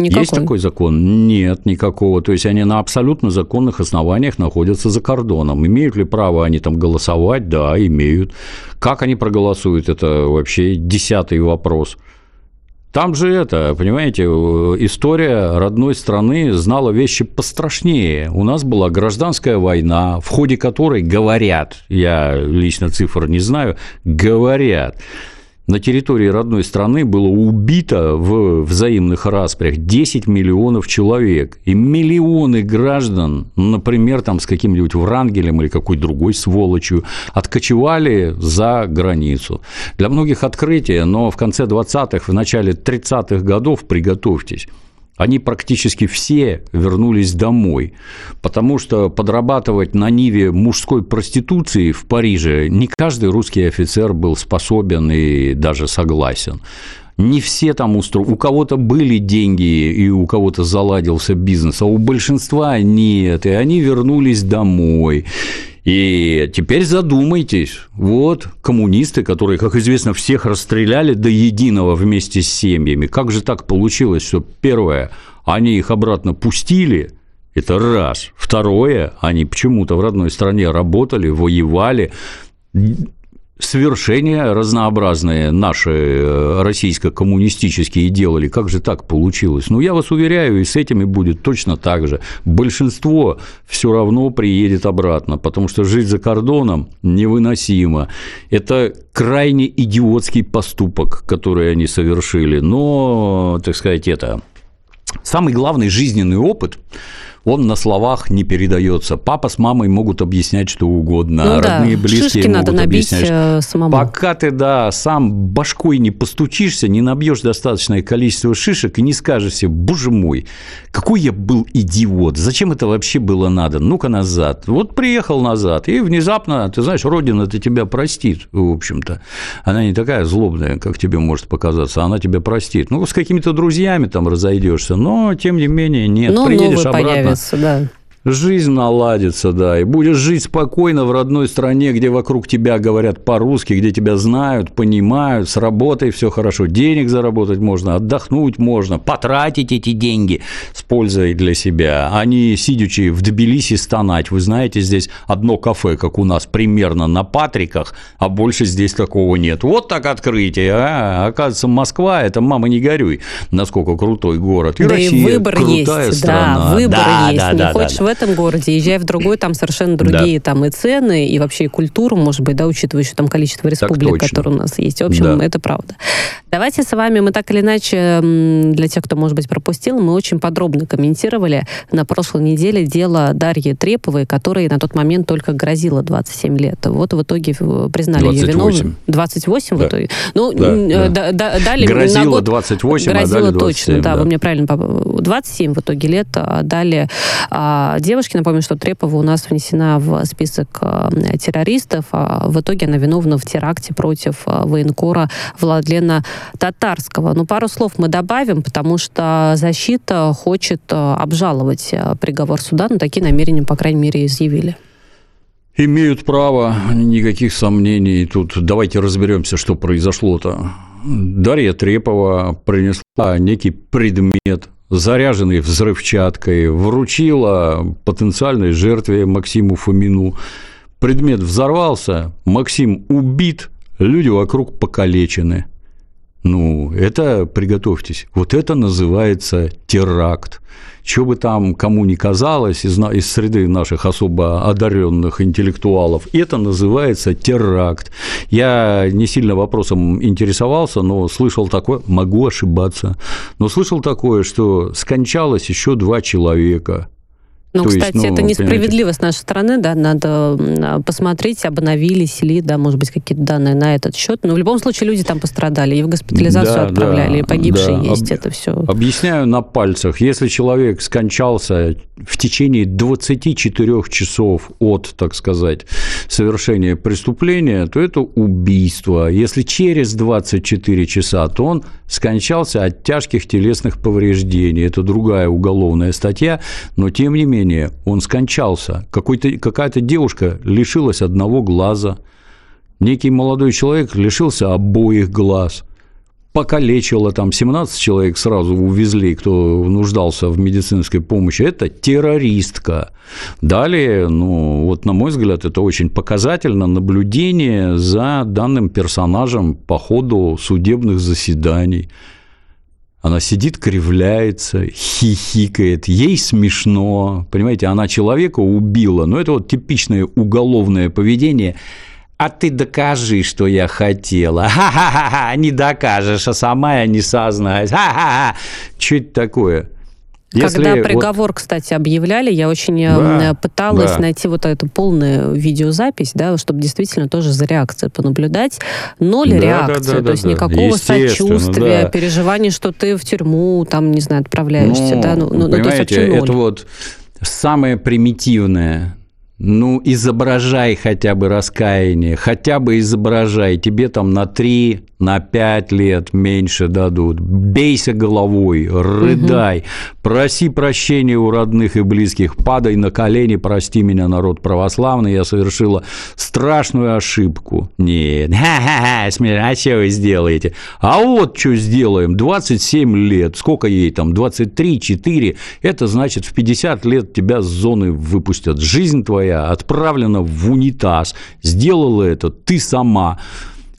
Никакой. Есть такой закон? Нет, никакого. То есть они на абсолютно законных основаниях находятся за кордоном. Имеют ли право они там голосовать? Да, имеют. Как они проголосуют, это вообще десятый вопрос. Там же это, понимаете, история родной страны знала вещи пострашнее. У нас была гражданская война, в ходе которой говорят, я лично цифр не знаю, говорят, на территории родной страны было убито в взаимных распрях 10 миллионов человек. И миллионы граждан, например, там с каким-нибудь Врангелем или какой другой сволочью, откочевали за границу. Для многих открытие, но в конце 20-х, в начале 30-х годов, приготовьтесь, они практически все вернулись домой, потому что подрабатывать на ниве мужской проституции в Париже не каждый русский офицер был способен и даже согласен. Не все там устроены. У кого-то были деньги, и у кого-то заладился бизнес, а у большинства нет. И они вернулись домой. И теперь задумайтесь, вот коммунисты, которые, как известно, всех расстреляли до единого вместе с семьями, как же так получилось, что первое, они их обратно пустили, это раз. Второе, они почему-то в родной стране работали, воевали, свершения разнообразные наши э, российско-коммунистические делали. Как же так получилось? Ну, я вас уверяю, и с этими будет точно так же. Большинство все равно приедет обратно, потому что жить за кордоном невыносимо. Это крайне идиотский поступок, который они совершили. Но, так сказать, это самый главный жизненный опыт – он на словах не передается. Папа с мамой могут объяснять что угодно, ну, родные да. близкие Шишки могут надо объяснять. э, самому. Пока ты, да, сам башкой не постучишься, не набьешь достаточное количество шишек и не скажешь себе, боже мой, какой я был идиот, зачем это вообще было надо, ну-ка назад. Вот приехал назад, и внезапно, ты знаешь, Родина-то тебя простит, в общем-то. Она не такая злобная, как тебе может показаться, она тебя простит. Ну, с какими-то друзьями там разойдешься, но, тем не менее, нет, Ну, приедешь обратно, появится, да. Жизнь наладится, да, и будешь жить спокойно в родной стране, где вокруг тебя говорят по-русски, где тебя знают, понимают, с работой все хорошо, денег заработать можно, отдохнуть можно, потратить эти деньги с пользой для себя, а не сидячи в Тбилиси стонать. Вы знаете, здесь одно кафе, как у нас, примерно на Патриках, а больше здесь такого нет. Вот так открытие, а? Оказывается, Москва – это, мама, не горюй, насколько крутой город. И да Россия и выбор крутая есть, страна. да, выбор Да, есть. да, не да, хочешь да, этом городе, езжай в другой, там совершенно другие там и цены, и вообще и культуру, может быть, да, учитывая еще там количество республик, точно. которые у нас есть. В общем, Да. это правда. Давайте с вами, мы так или иначе, для тех, кто, может быть, пропустил, мы очень подробно комментировали на прошлой неделе дело Дарьи Треповой, которой на тот момент только грозило 27 лет. Вот в итоге э, признали ее 28. виновной. 28 в Да. итоге? Ну, Да, э, да. да- да- дали на Грозило год- 28, а грозило дали точно, 27, да, да. вы мне правильно поп- 27 в итоге лет а, дали а, девушке. Напомню, что Трепова у нас внесена в список а, террористов. а в итоге она виновна в теракте против а, военкора Владлена Татарского. Ну, пару слов мы добавим, потому что защита хочет а, обжаловать приговор суда, но такие намерения, по крайней мере, изъявили. Имеют право, никаких сомнений. Тут давайте разберемся, что произошло-то. Дарья Трепова принесла некий предмет, заряженный взрывчаткой, вручила потенциальной жертве Максиму Фомину. Предмет взорвался, Максим убит, люди вокруг покалечены. Ну, это, приготовьтесь, вот это называется теракт. Что бы там кому ни казалось из, из среды наших особо одаренных интеллектуалов, это называется теракт. Я не сильно вопросом интересовался, но слышал такое, могу ошибаться, но слышал такое, что скончалось еще два человека. Ну, То есть, кстати, ну, это понимаете- несправедливо с нашей стороны, да, надо м, посмотреть, обновились ли, да, может быть, какие-то данные на этот счет. Но в любом случае люди там пострадали, и в госпитализацию Да, отправляли, да, и погибшие да. есть, Об- это все. Объясняю на пальцах. Если человек скончался в течение 24 часов от, так сказать, совершения преступления, то это убийство. Если через 24 часа, то он скончался от тяжких телесных повреждений. Это другая уголовная статья, но тем не менее он скончался. Какая-то девушка лишилась одного глаза. некий молодой человек лишился обоих глаз, покалечило там 17 человек сразу увезли, кто нуждался в медицинской помощи, это террористка. Далее, ну, вот на мой взгляд, это очень показательно наблюдение за данным персонажем по ходу судебных заседаний. Она сидит, кривляется, хихикает, ей смешно, понимаете, она человека убила, но это вот типичное уголовное поведение – а ты докажи, что я хотела. Ха-ха-ха, не докажешь, а сама я не сознаюсь. Ха-ха-ха. Что это такое? Если Когда приговор, вот... кстати, объявляли, я очень да, пыталась да. найти вот эту полную видеозапись, да, чтобы действительно тоже за реакцией понаблюдать. Ноль да, реакции, да, да, то есть да, никакого сочувствия, да. переживания, что ты в тюрьму, там, не знаю, отправляешься, ну, да, ну, ну, то есть вообще ноль. это вот самое примитивное ну, изображай хотя бы раскаяние, хотя бы изображай. Тебе там на три, на пять лет меньше дадут. Бейся головой, рыдай, угу. проси прощения у родных и близких, падай на колени, прости меня, народ православный, я совершила страшную ошибку. Нет, ха-ха-ха, а что вы сделаете? А вот что сделаем, 27 лет, сколько ей там, 23, 4, это значит в 50 лет тебя с зоны выпустят. Жизнь твоя твоя отправлена в унитаз, сделала это ты сама.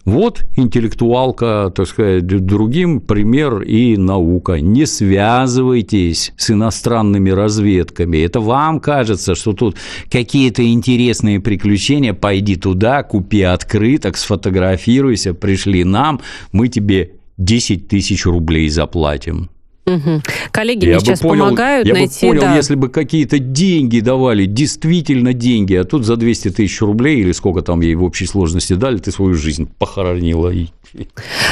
Вот интеллектуалка, так сказать, другим пример и наука. Не связывайтесь с иностранными разведками. Это вам кажется, что тут какие-то интересные приключения. Пойди туда, купи открыток, сфотографируйся, пришли нам, мы тебе 10 тысяч рублей заплатим. Угу. Коллеги я мне сейчас понял, помогают я найти... Я бы понял, да. если бы какие-то деньги давали, действительно деньги, а тут за 200 тысяч рублей или сколько там ей в общей сложности дали, ты свою жизнь похоронила. И...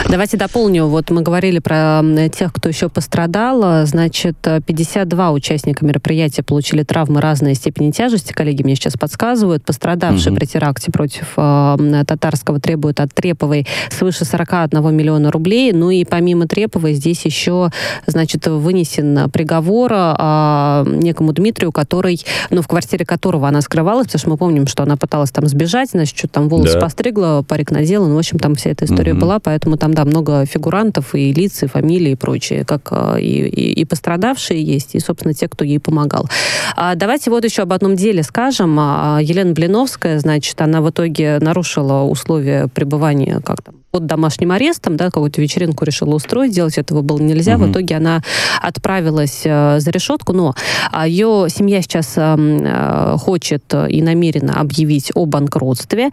Давайте дополню. Вот мы говорили про тех, кто еще пострадал. Значит, 52 участника мероприятия получили травмы разной степени тяжести. Коллеги мне сейчас подсказывают. Пострадавшие угу. при теракте против э, Татарского требуют от Треповой свыше 41 миллиона рублей. Ну и помимо Треповой здесь еще, значит, вынесен приговор э, некому Дмитрию, который, ну, в квартире которого она скрывалась, потому что мы помним, что она пыталась там сбежать, значит, что-то там волосы да. постригла, парик надела. Ну, в общем, там вся эта история угу. была была, поэтому там, да, много фигурантов и лиц, и фамилии, и прочее, как а, и, и, и пострадавшие есть, и, собственно, те, кто ей помогал. А давайте вот еще об одном деле скажем. А, Елена Блиновская, значит, она в итоге нарушила условия пребывания, как там, под домашним арестом, да, какую-то вечеринку решила устроить, делать этого было нельзя. Угу. В итоге она отправилась э, за решетку, но э, ее семья сейчас эм, э, хочет и намерена объявить о банкротстве.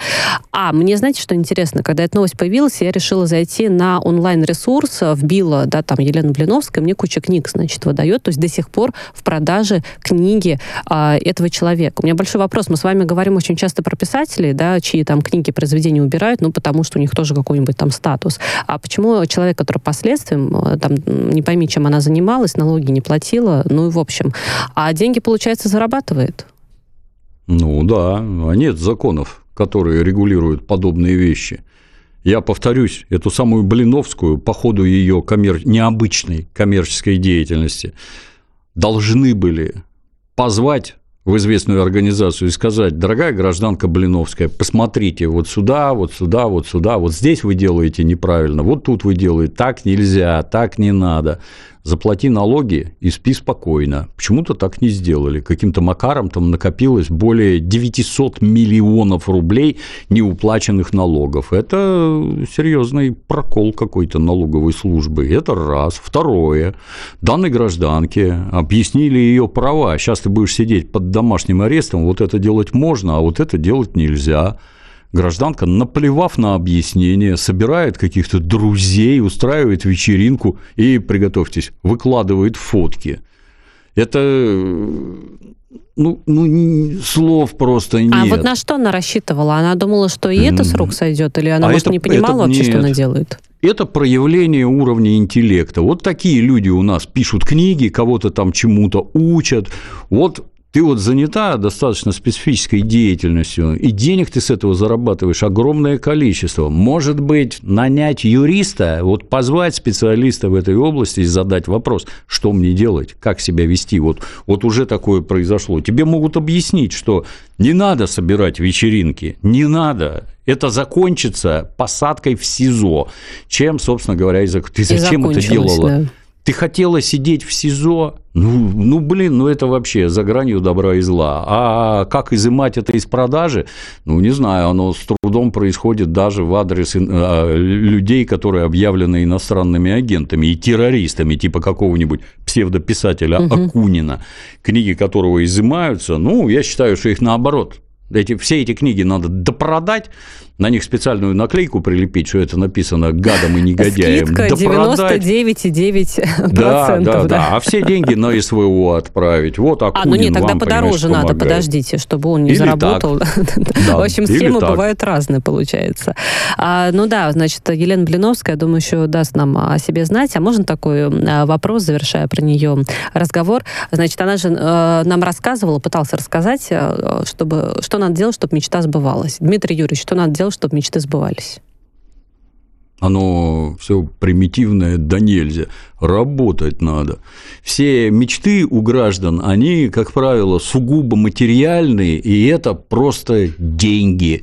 А мне, знаете, что интересно, когда эта новость появилась, я решила зайти на онлайн-ресурс, вбила, да, там Елена Блиновская, мне куча книг, значит, выдает, то есть до сих пор в продаже книги э, этого человека. У меня большой вопрос, мы с вами говорим очень часто про писателей, да, чьи там книги, произведения убирают, ну, потому что у них тоже какой-нибудь какой-нибудь там статус. А почему человек, который последствием, э, там, не пойми, чем она занималась, налоги не платила, ну и в общем, а деньги, получается, зарабатывает? Ну да, а нет законов, которые регулируют подобные вещи. Я повторюсь, эту самую Блиновскую по ходу ее коммер... необычной коммерческой деятельности должны были позвать в известную организацию и сказать, дорогая гражданка Блиновская, посмотрите вот сюда, вот сюда, вот сюда, вот здесь вы делаете неправильно, вот тут вы делаете так нельзя, так не надо заплати налоги и спи спокойно. Почему-то так не сделали. Каким-то макаром там накопилось более 900 миллионов рублей неуплаченных налогов. Это серьезный прокол какой-то налоговой службы. Это раз. Второе. Данной гражданке объяснили ее права. Сейчас ты будешь сидеть под домашним арестом, вот это делать можно, а вот это делать нельзя гражданка, наплевав на объяснение, собирает каких-то друзей, устраивает вечеринку и, приготовьтесь, выкладывает фотки. Это ну, ну, слов просто нет. А вот на что она рассчитывала? Она думала, что и это срок сойдет, или она, а может, это, не понимала это, вообще, нет. что она делает? Это проявление уровня интеллекта. Вот такие люди у нас пишут книги, кого-то там чему-то учат. Вот ты вот занята достаточно специфической деятельностью, и денег ты с этого зарабатываешь огромное количество. Может быть, нанять юриста, вот позвать специалиста в этой области и задать вопрос, что мне делать, как себя вести. Вот, вот уже такое произошло. Тебе могут объяснить, что не надо собирать вечеринки, не надо. Это закончится посадкой в СИЗО. Чем, собственно говоря, и зак... ты зачем это делала? Да. Ты хотела сидеть в СИЗО? Ну, ну, блин, ну это вообще за гранью добра и зла. А как изымать это из продажи? Ну, не знаю, оно с трудом происходит даже в адрес э, людей, которые объявлены иностранными агентами и террористами, типа какого-нибудь псевдописателя угу. Акунина, книги которого изымаются. Ну, я считаю, что их наоборот эти, все эти книги надо допродать, на них специальную наклейку прилепить, что это написано гадом и негодяем. Скидка 99,9%. Да, да, да, А все деньги на СВО отправить. Вот Акунин А, ну нет, тогда подороже надо, подождите, чтобы он не Или заработал. (laughs) В общем, схемы бывают разные, получается. А, ну да, значит, Елена Блиновская, я думаю, еще даст нам о себе знать. А можно такой а, вопрос, завершая про нее разговор? Значит, она же э, нам рассказывала, пыталась рассказать, э, чтобы, что надо делать, чтобы мечта сбывалась. Дмитрий Юрьевич, что надо делать, делать, чтобы мечты сбывались? Оно все примитивное да нельзя. Работать надо. Все мечты у граждан, они, как правило, сугубо материальные, и это просто деньги.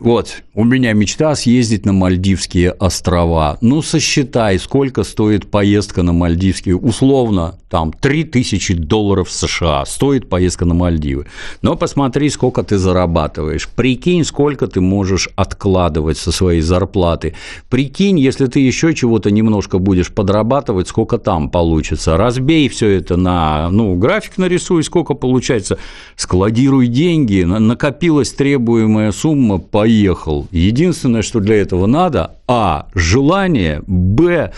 Вот, у меня мечта съездить на Мальдивские острова. Ну, сосчитай, сколько стоит поездка на Мальдивские. Условно, там, 3000 долларов США стоит поездка на Мальдивы. Но посмотри, сколько ты зарабатываешь. Прикинь, сколько ты можешь откладывать со своей зарплаты. Прикинь, если ты еще чего-то немножко будешь подрабатывать, сколько там получится. Разбей все это на, ну, график нарисуй, сколько получается. Складируй деньги, накопилась требуемая сумма по поехал. Единственное, что для этого надо, а, желание, б,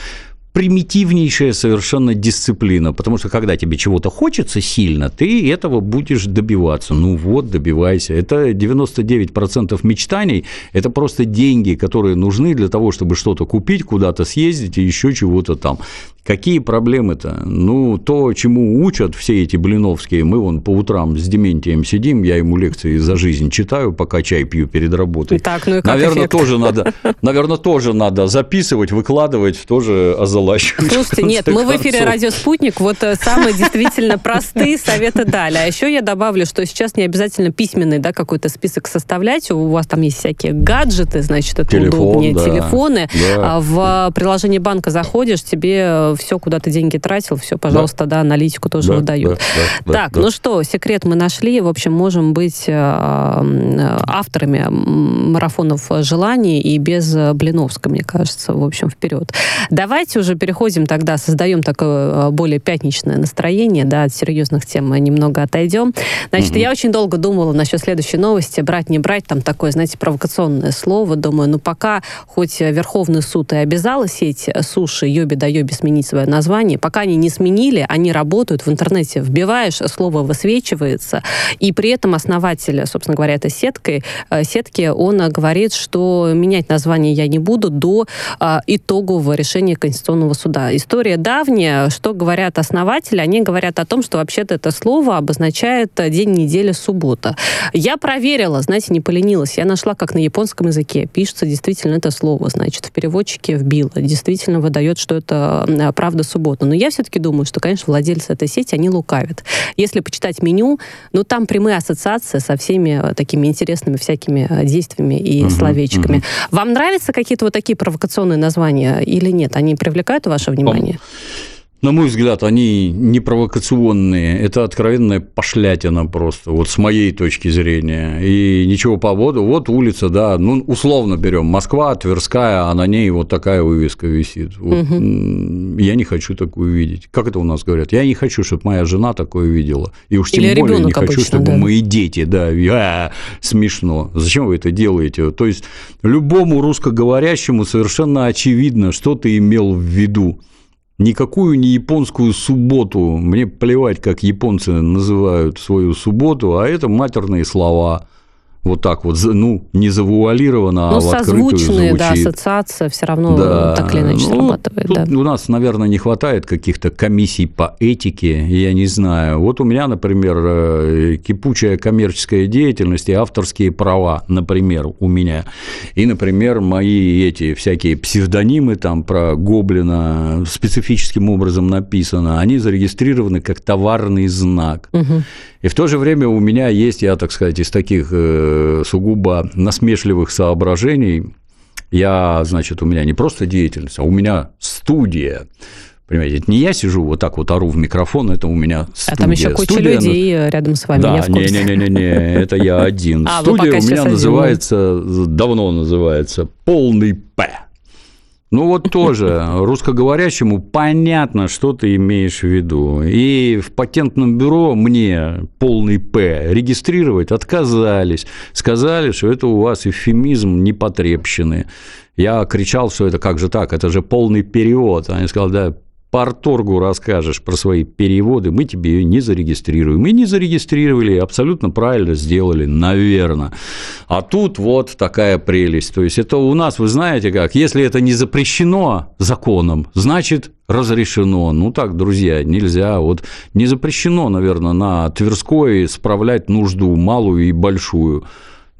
примитивнейшая совершенно дисциплина, потому что когда тебе чего-то хочется сильно, ты этого будешь добиваться. Ну вот, добивайся. Это 99% мечтаний, это просто деньги, которые нужны для того, чтобы что-то купить, куда-то съездить и еще чего-то там. Какие проблемы-то? Ну, то, чему учат все эти блиновские, мы вон по утрам с Дементием сидим, я ему лекции за жизнь читаю, пока чай пью перед работой. Так, ну и как наверное, эффект? тоже надо, наверное, тоже надо записывать, выкладывать, тоже озолачивать. Слушайте, нет, мы в эфире «Радио Спутник», вот э, самые действительно простые советы дали. А еще я добавлю, что сейчас не обязательно письменный, да, какой-то список составлять, у вас там есть всякие гаджеты, значит, это Телефон, удобнее, да. телефоны. Да. А в приложение банка заходишь, тебе все, куда ты деньги тратил, все, пожалуйста, да, да аналитику тоже да, выдают. Да, да, так, да, ну что, секрет мы нашли. В общем, можем быть э, авторами марафонов желаний и без Блиновска, мне кажется. В общем, вперед. Давайте уже переходим тогда, создаем такое э, более пятничное настроение, да, от серьезных тем мы немного отойдем. Значит, угу. я очень долго думала насчет следующей новости, брать, не брать, там такое, знаете, провокационное слово. Думаю, ну пока хоть Верховный суд и обязал сеть суши Йоби да Йоби сменить свое название. Пока они не сменили, они работают в интернете. Вбиваешь, слово высвечивается, и при этом основатель, собственно говоря, этой сеткой, э, сетки, он говорит, что менять название я не буду до а, итогового решения Конституционного суда. История давняя. Что говорят основатели? Они говорят о том, что вообще-то это слово обозначает день недели суббота. Я проверила, знаете, не поленилась. Я нашла, как на японском языке пишется действительно это слово. Значит, в переводчике вбила. Действительно выдает, что это правда суббота. Но я все-таки думаю, что, конечно, владельцы этой сети, они лукавят. Если почитать меню, ну, там прямые ассоциации со всеми э, такими интересными всякими э, действиями и угу, словечками. Угу. Вам нравятся какие-то вот такие провокационные названия или нет? Они привлекают ваше внимание? На мой взгляд, они не провокационные, это откровенная пошлятина просто, вот с моей точки зрения. И ничего по поводу, вот улица, да, ну, условно берем, Москва, Тверская, а на ней вот такая вывеска висит. Вот, угу. Я не хочу такую видеть. Как это у нас говорят? Я не хочу, чтобы моя жена такое видела. И уж тем Или более не хочу, обычно, чтобы да. мои дети, да, а, смешно. Зачем вы это делаете? То есть любому русскоговорящему совершенно очевидно, что ты имел в виду никакую не японскую субботу. Мне плевать, как японцы называют свою субботу, а это матерные слова вот так вот, ну, не завуалировано, ну, а в открытую звучит. да, ассоциация все равно да. так или иначе ну, срабатывает. Тут да. У нас, наверное, не хватает каких-то комиссий по этике, я не знаю. Вот у меня, например, э, кипучая коммерческая деятельность и авторские права, например, у меня. И, например, мои эти всякие псевдонимы там про Гоблина специфическим образом написано, они зарегистрированы как товарный знак. Угу. И в то же время у меня есть, я, так сказать, из таких э, сугубо насмешливых соображений, я, значит, у меня не просто деятельность, а у меня студия. Понимаете, это не я сижу вот так вот ору в микрофон, это у меня студия. А там еще куча студия, людей ну... рядом с вами, да, я в курсе. не-не-не, это я один. (laughs) А, студия у меня называется, давно называется «Полный П». Ну вот тоже русскоговорящему понятно, что ты имеешь в виду. И в патентном бюро мне полный П регистрировать отказались. Сказали, что это у вас эвфемизм непотребщины. Я кричал, что это как же так, это же полный перевод. Они сказали, да, Парторгу расскажешь про свои переводы, мы тебе ее не зарегистрируем. Мы не зарегистрировали, абсолютно правильно сделали, наверное. А тут вот такая прелесть. То есть это у нас, вы знаете как, если это не запрещено законом, значит разрешено. Ну так, друзья, нельзя. Вот не запрещено, наверное, на Тверской справлять нужду малую и большую.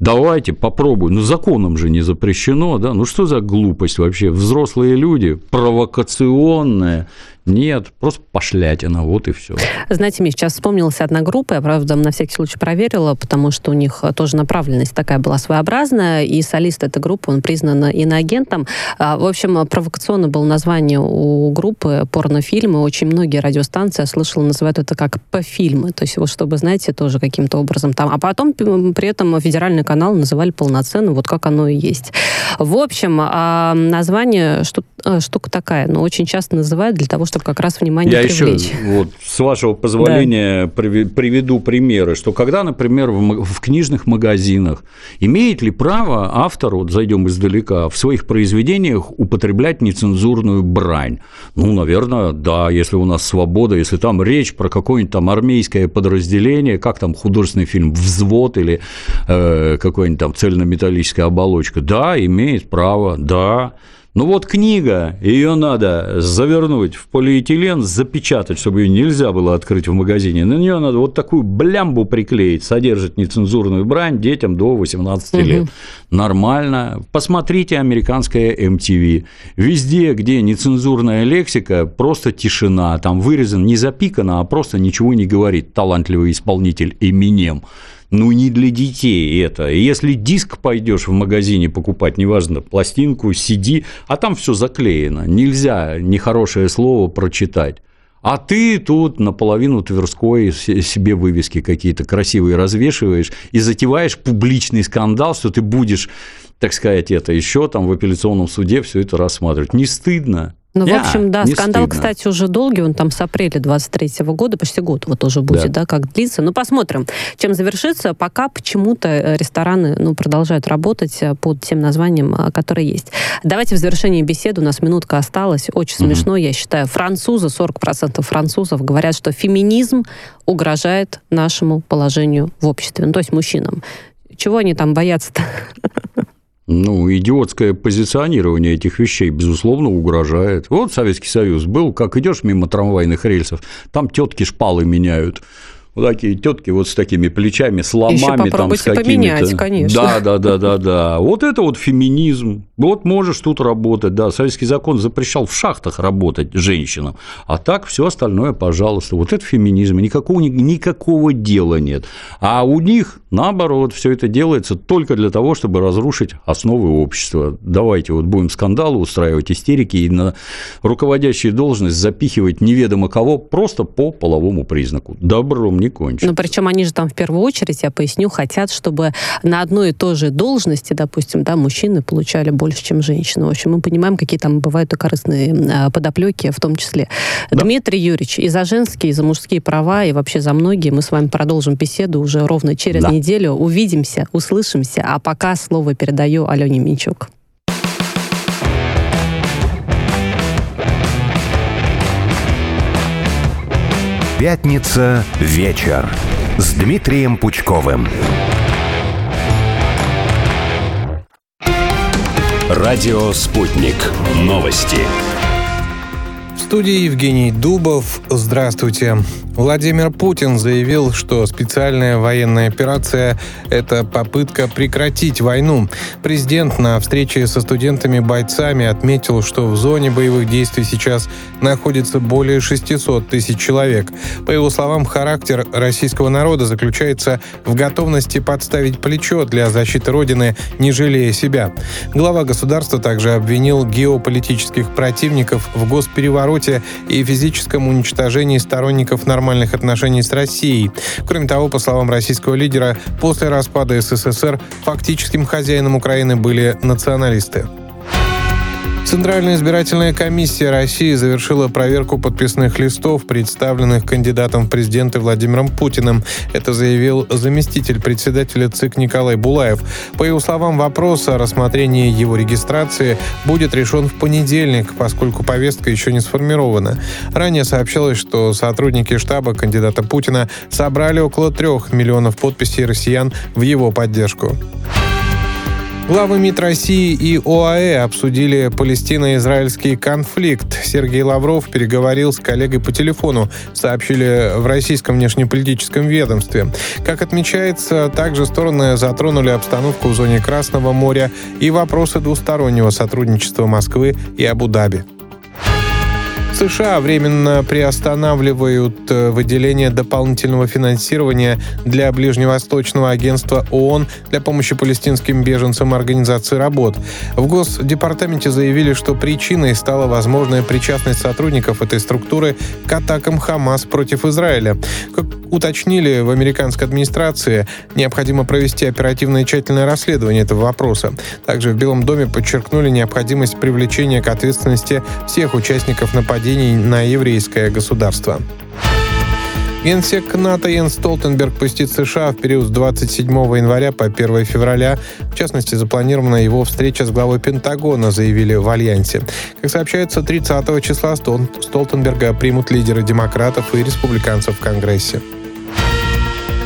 Давайте попробуем. Ну, законом же не запрещено, да? Ну, что за глупость вообще? Взрослые люди, провокационные, нет, просто пошлятина, вот и все. Знаете, мне сейчас вспомнилась одна группа, я, правда, на всякий случай проверила, потому что у них тоже направленность такая была своеобразная, и солист этой группы, он признан иноагентом. А, в общем, провокационно было название у группы порнофильмы. Очень многие радиостанции, я слышала, называют это как П-фильмы. То есть, вот чтобы, знаете, тоже каким-то образом там. А потом при этом федеральный канал называли полноценно, вот как оно и есть. В общем, а, название э, штука такая, но очень часто называют для того, чтобы как раз внимание Я привлечь. еще, вот, с вашего позволения, да. приведу примеры, что когда, например, в, в книжных магазинах имеет ли право автор, вот зайдем издалека, в своих произведениях употреблять нецензурную брань? Ну, наверное, да, если у нас свобода, если там речь про какое-нибудь там армейское подразделение, как там художественный фильм «Взвод» или э, какой-нибудь там цельнометаллическая оболочка, да, имеет право, да, ну вот книга, ее надо завернуть в полиэтилен, запечатать, чтобы ее нельзя было открыть в магазине. На нее надо вот такую блямбу приклеить, содержит нецензурную брань детям до 18 угу. лет. Нормально. Посмотрите американское MTV. Везде, где нецензурная лексика, просто тишина. Там вырезан не запикано, а просто ничего не говорит талантливый исполнитель Эминем. Ну, не для детей это. Если диск пойдешь в магазине покупать, неважно, пластинку, CD, а там все заклеено. Нельзя нехорошее слово прочитать. А ты тут наполовину Тверской себе вывески какие-то красивые развешиваешь и затеваешь публичный скандал, что ты будешь, так сказать, это еще там в апелляционном суде все это рассматривать. Не стыдно? Ну, yeah, в общем, да, скандал, стыдно. кстати, уже долгий, он там с апреля 23 -го года, почти год вот уже будет, да. да, как длится. Ну, посмотрим, чем завершится. Пока почему-то э, рестораны, ну, продолжают работать э, под тем названием, э, которое есть. Давайте в завершении беседы, у нас минутка осталась, очень mm-hmm. смешно, я считаю. Французы, 40% французов говорят, что феминизм угрожает нашему положению в обществе, ну, то есть мужчинам. Чего они там боятся-то? Ну, идиотское позиционирование этих вещей, безусловно, угрожает. Вот Советский Союз был, как идешь мимо трамвайных рельсов, там тетки шпалы меняют вот такие тетки вот с такими плечами, с ломами там с какими-то. поменять, конечно. Да, да, да, да, да. Вот это вот феминизм. Вот можешь тут работать, да. Советский закон запрещал в шахтах работать женщинам, а так все остальное, пожалуйста. Вот это феминизм, никакого никакого дела нет. А у них наоборот все это делается только для того, чтобы разрушить основы общества. Давайте вот будем скандалы устраивать, истерики и на руководящие должность запихивать неведомо кого просто по половому признаку. Добром не кончится. Ну, причем они же там в первую очередь, я поясню, хотят, чтобы на одной и той же должности, допустим, да, мужчины получали больше, чем женщины. В общем, мы понимаем, какие там бывают и корыстные а, подоплеки в том числе. Да. Дмитрий Юрьевич, и за женские, и за мужские права, и вообще за многие мы с вами продолжим беседу уже ровно через да. неделю. Увидимся, услышимся. А пока слово передаю Алене Минчук. Пятница вечер с Дмитрием Пучковым. Радио «Спутник». Новости. Студии Евгений Дубов. Здравствуйте. Владимир Путин заявил, что специальная военная операция – это попытка прекратить войну. Президент на встрече со студентами-бойцами отметил, что в зоне боевых действий сейчас находится более 600 тысяч человек. По его словам, характер российского народа заключается в готовности подставить плечо для защиты Родины, не жалея себя. Глава государства также обвинил геополитических противников в госперевороте и физическом уничтожении сторонников нормальных отношений с Россией. Кроме того, по словам российского лидера, после распада СССР фактическим хозяином Украины были националисты. Центральная избирательная комиссия России завершила проверку подписных листов, представленных кандидатом в президенты Владимиром Путиным. Это заявил заместитель председателя ЦИК Николай Булаев. По его словам, вопрос о рассмотрении его регистрации будет решен в понедельник, поскольку повестка еще не сформирована. Ранее сообщалось, что сотрудники штаба кандидата Путина собрали около трех миллионов подписей россиян в его поддержку. Главы МИД России и ОАЭ обсудили палестино-израильский конфликт. Сергей Лавров переговорил с коллегой по телефону, сообщили в российском внешнеполитическом ведомстве. Как отмечается, также стороны затронули обстановку в зоне Красного моря и вопросы двустороннего сотрудничества Москвы и Абу-Даби. США временно приостанавливают э, выделение дополнительного финансирования для Ближневосточного агентства ООН для помощи палестинским беженцам Организации работ. В Госдепартаменте заявили, что причиной стала возможная причастность сотрудников этой структуры к атакам Хамас против Израиля. Уточнили в американской администрации, необходимо провести оперативное и тщательное расследование этого вопроса. Также в Белом доме подчеркнули необходимость привлечения к ответственности всех участников нападений на еврейское государство. Генсек НАТО Йен Столтенберг посетит США в период с 27 января по 1 февраля. В частности, запланирована его встреча с главой Пентагона, заявили в Альянсе. Как сообщается, 30 числа Столтенберга примут лидеры демократов и республиканцев в Конгрессе.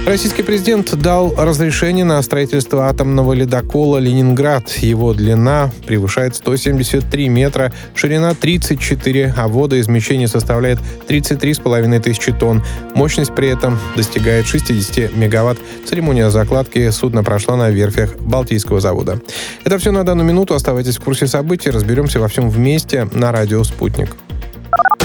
Российский президент дал разрешение на строительство атомного ледокола «Ленинград». Его длина превышает 173 метра, ширина 34, а водоизмещение составляет 33,5 тысячи тонн. Мощность при этом достигает 60 мегаватт. Церемония закладки судна прошла на верфях Балтийского завода. Это все на данную минуту. Оставайтесь в курсе событий. Разберемся во всем вместе на радио «Спутник».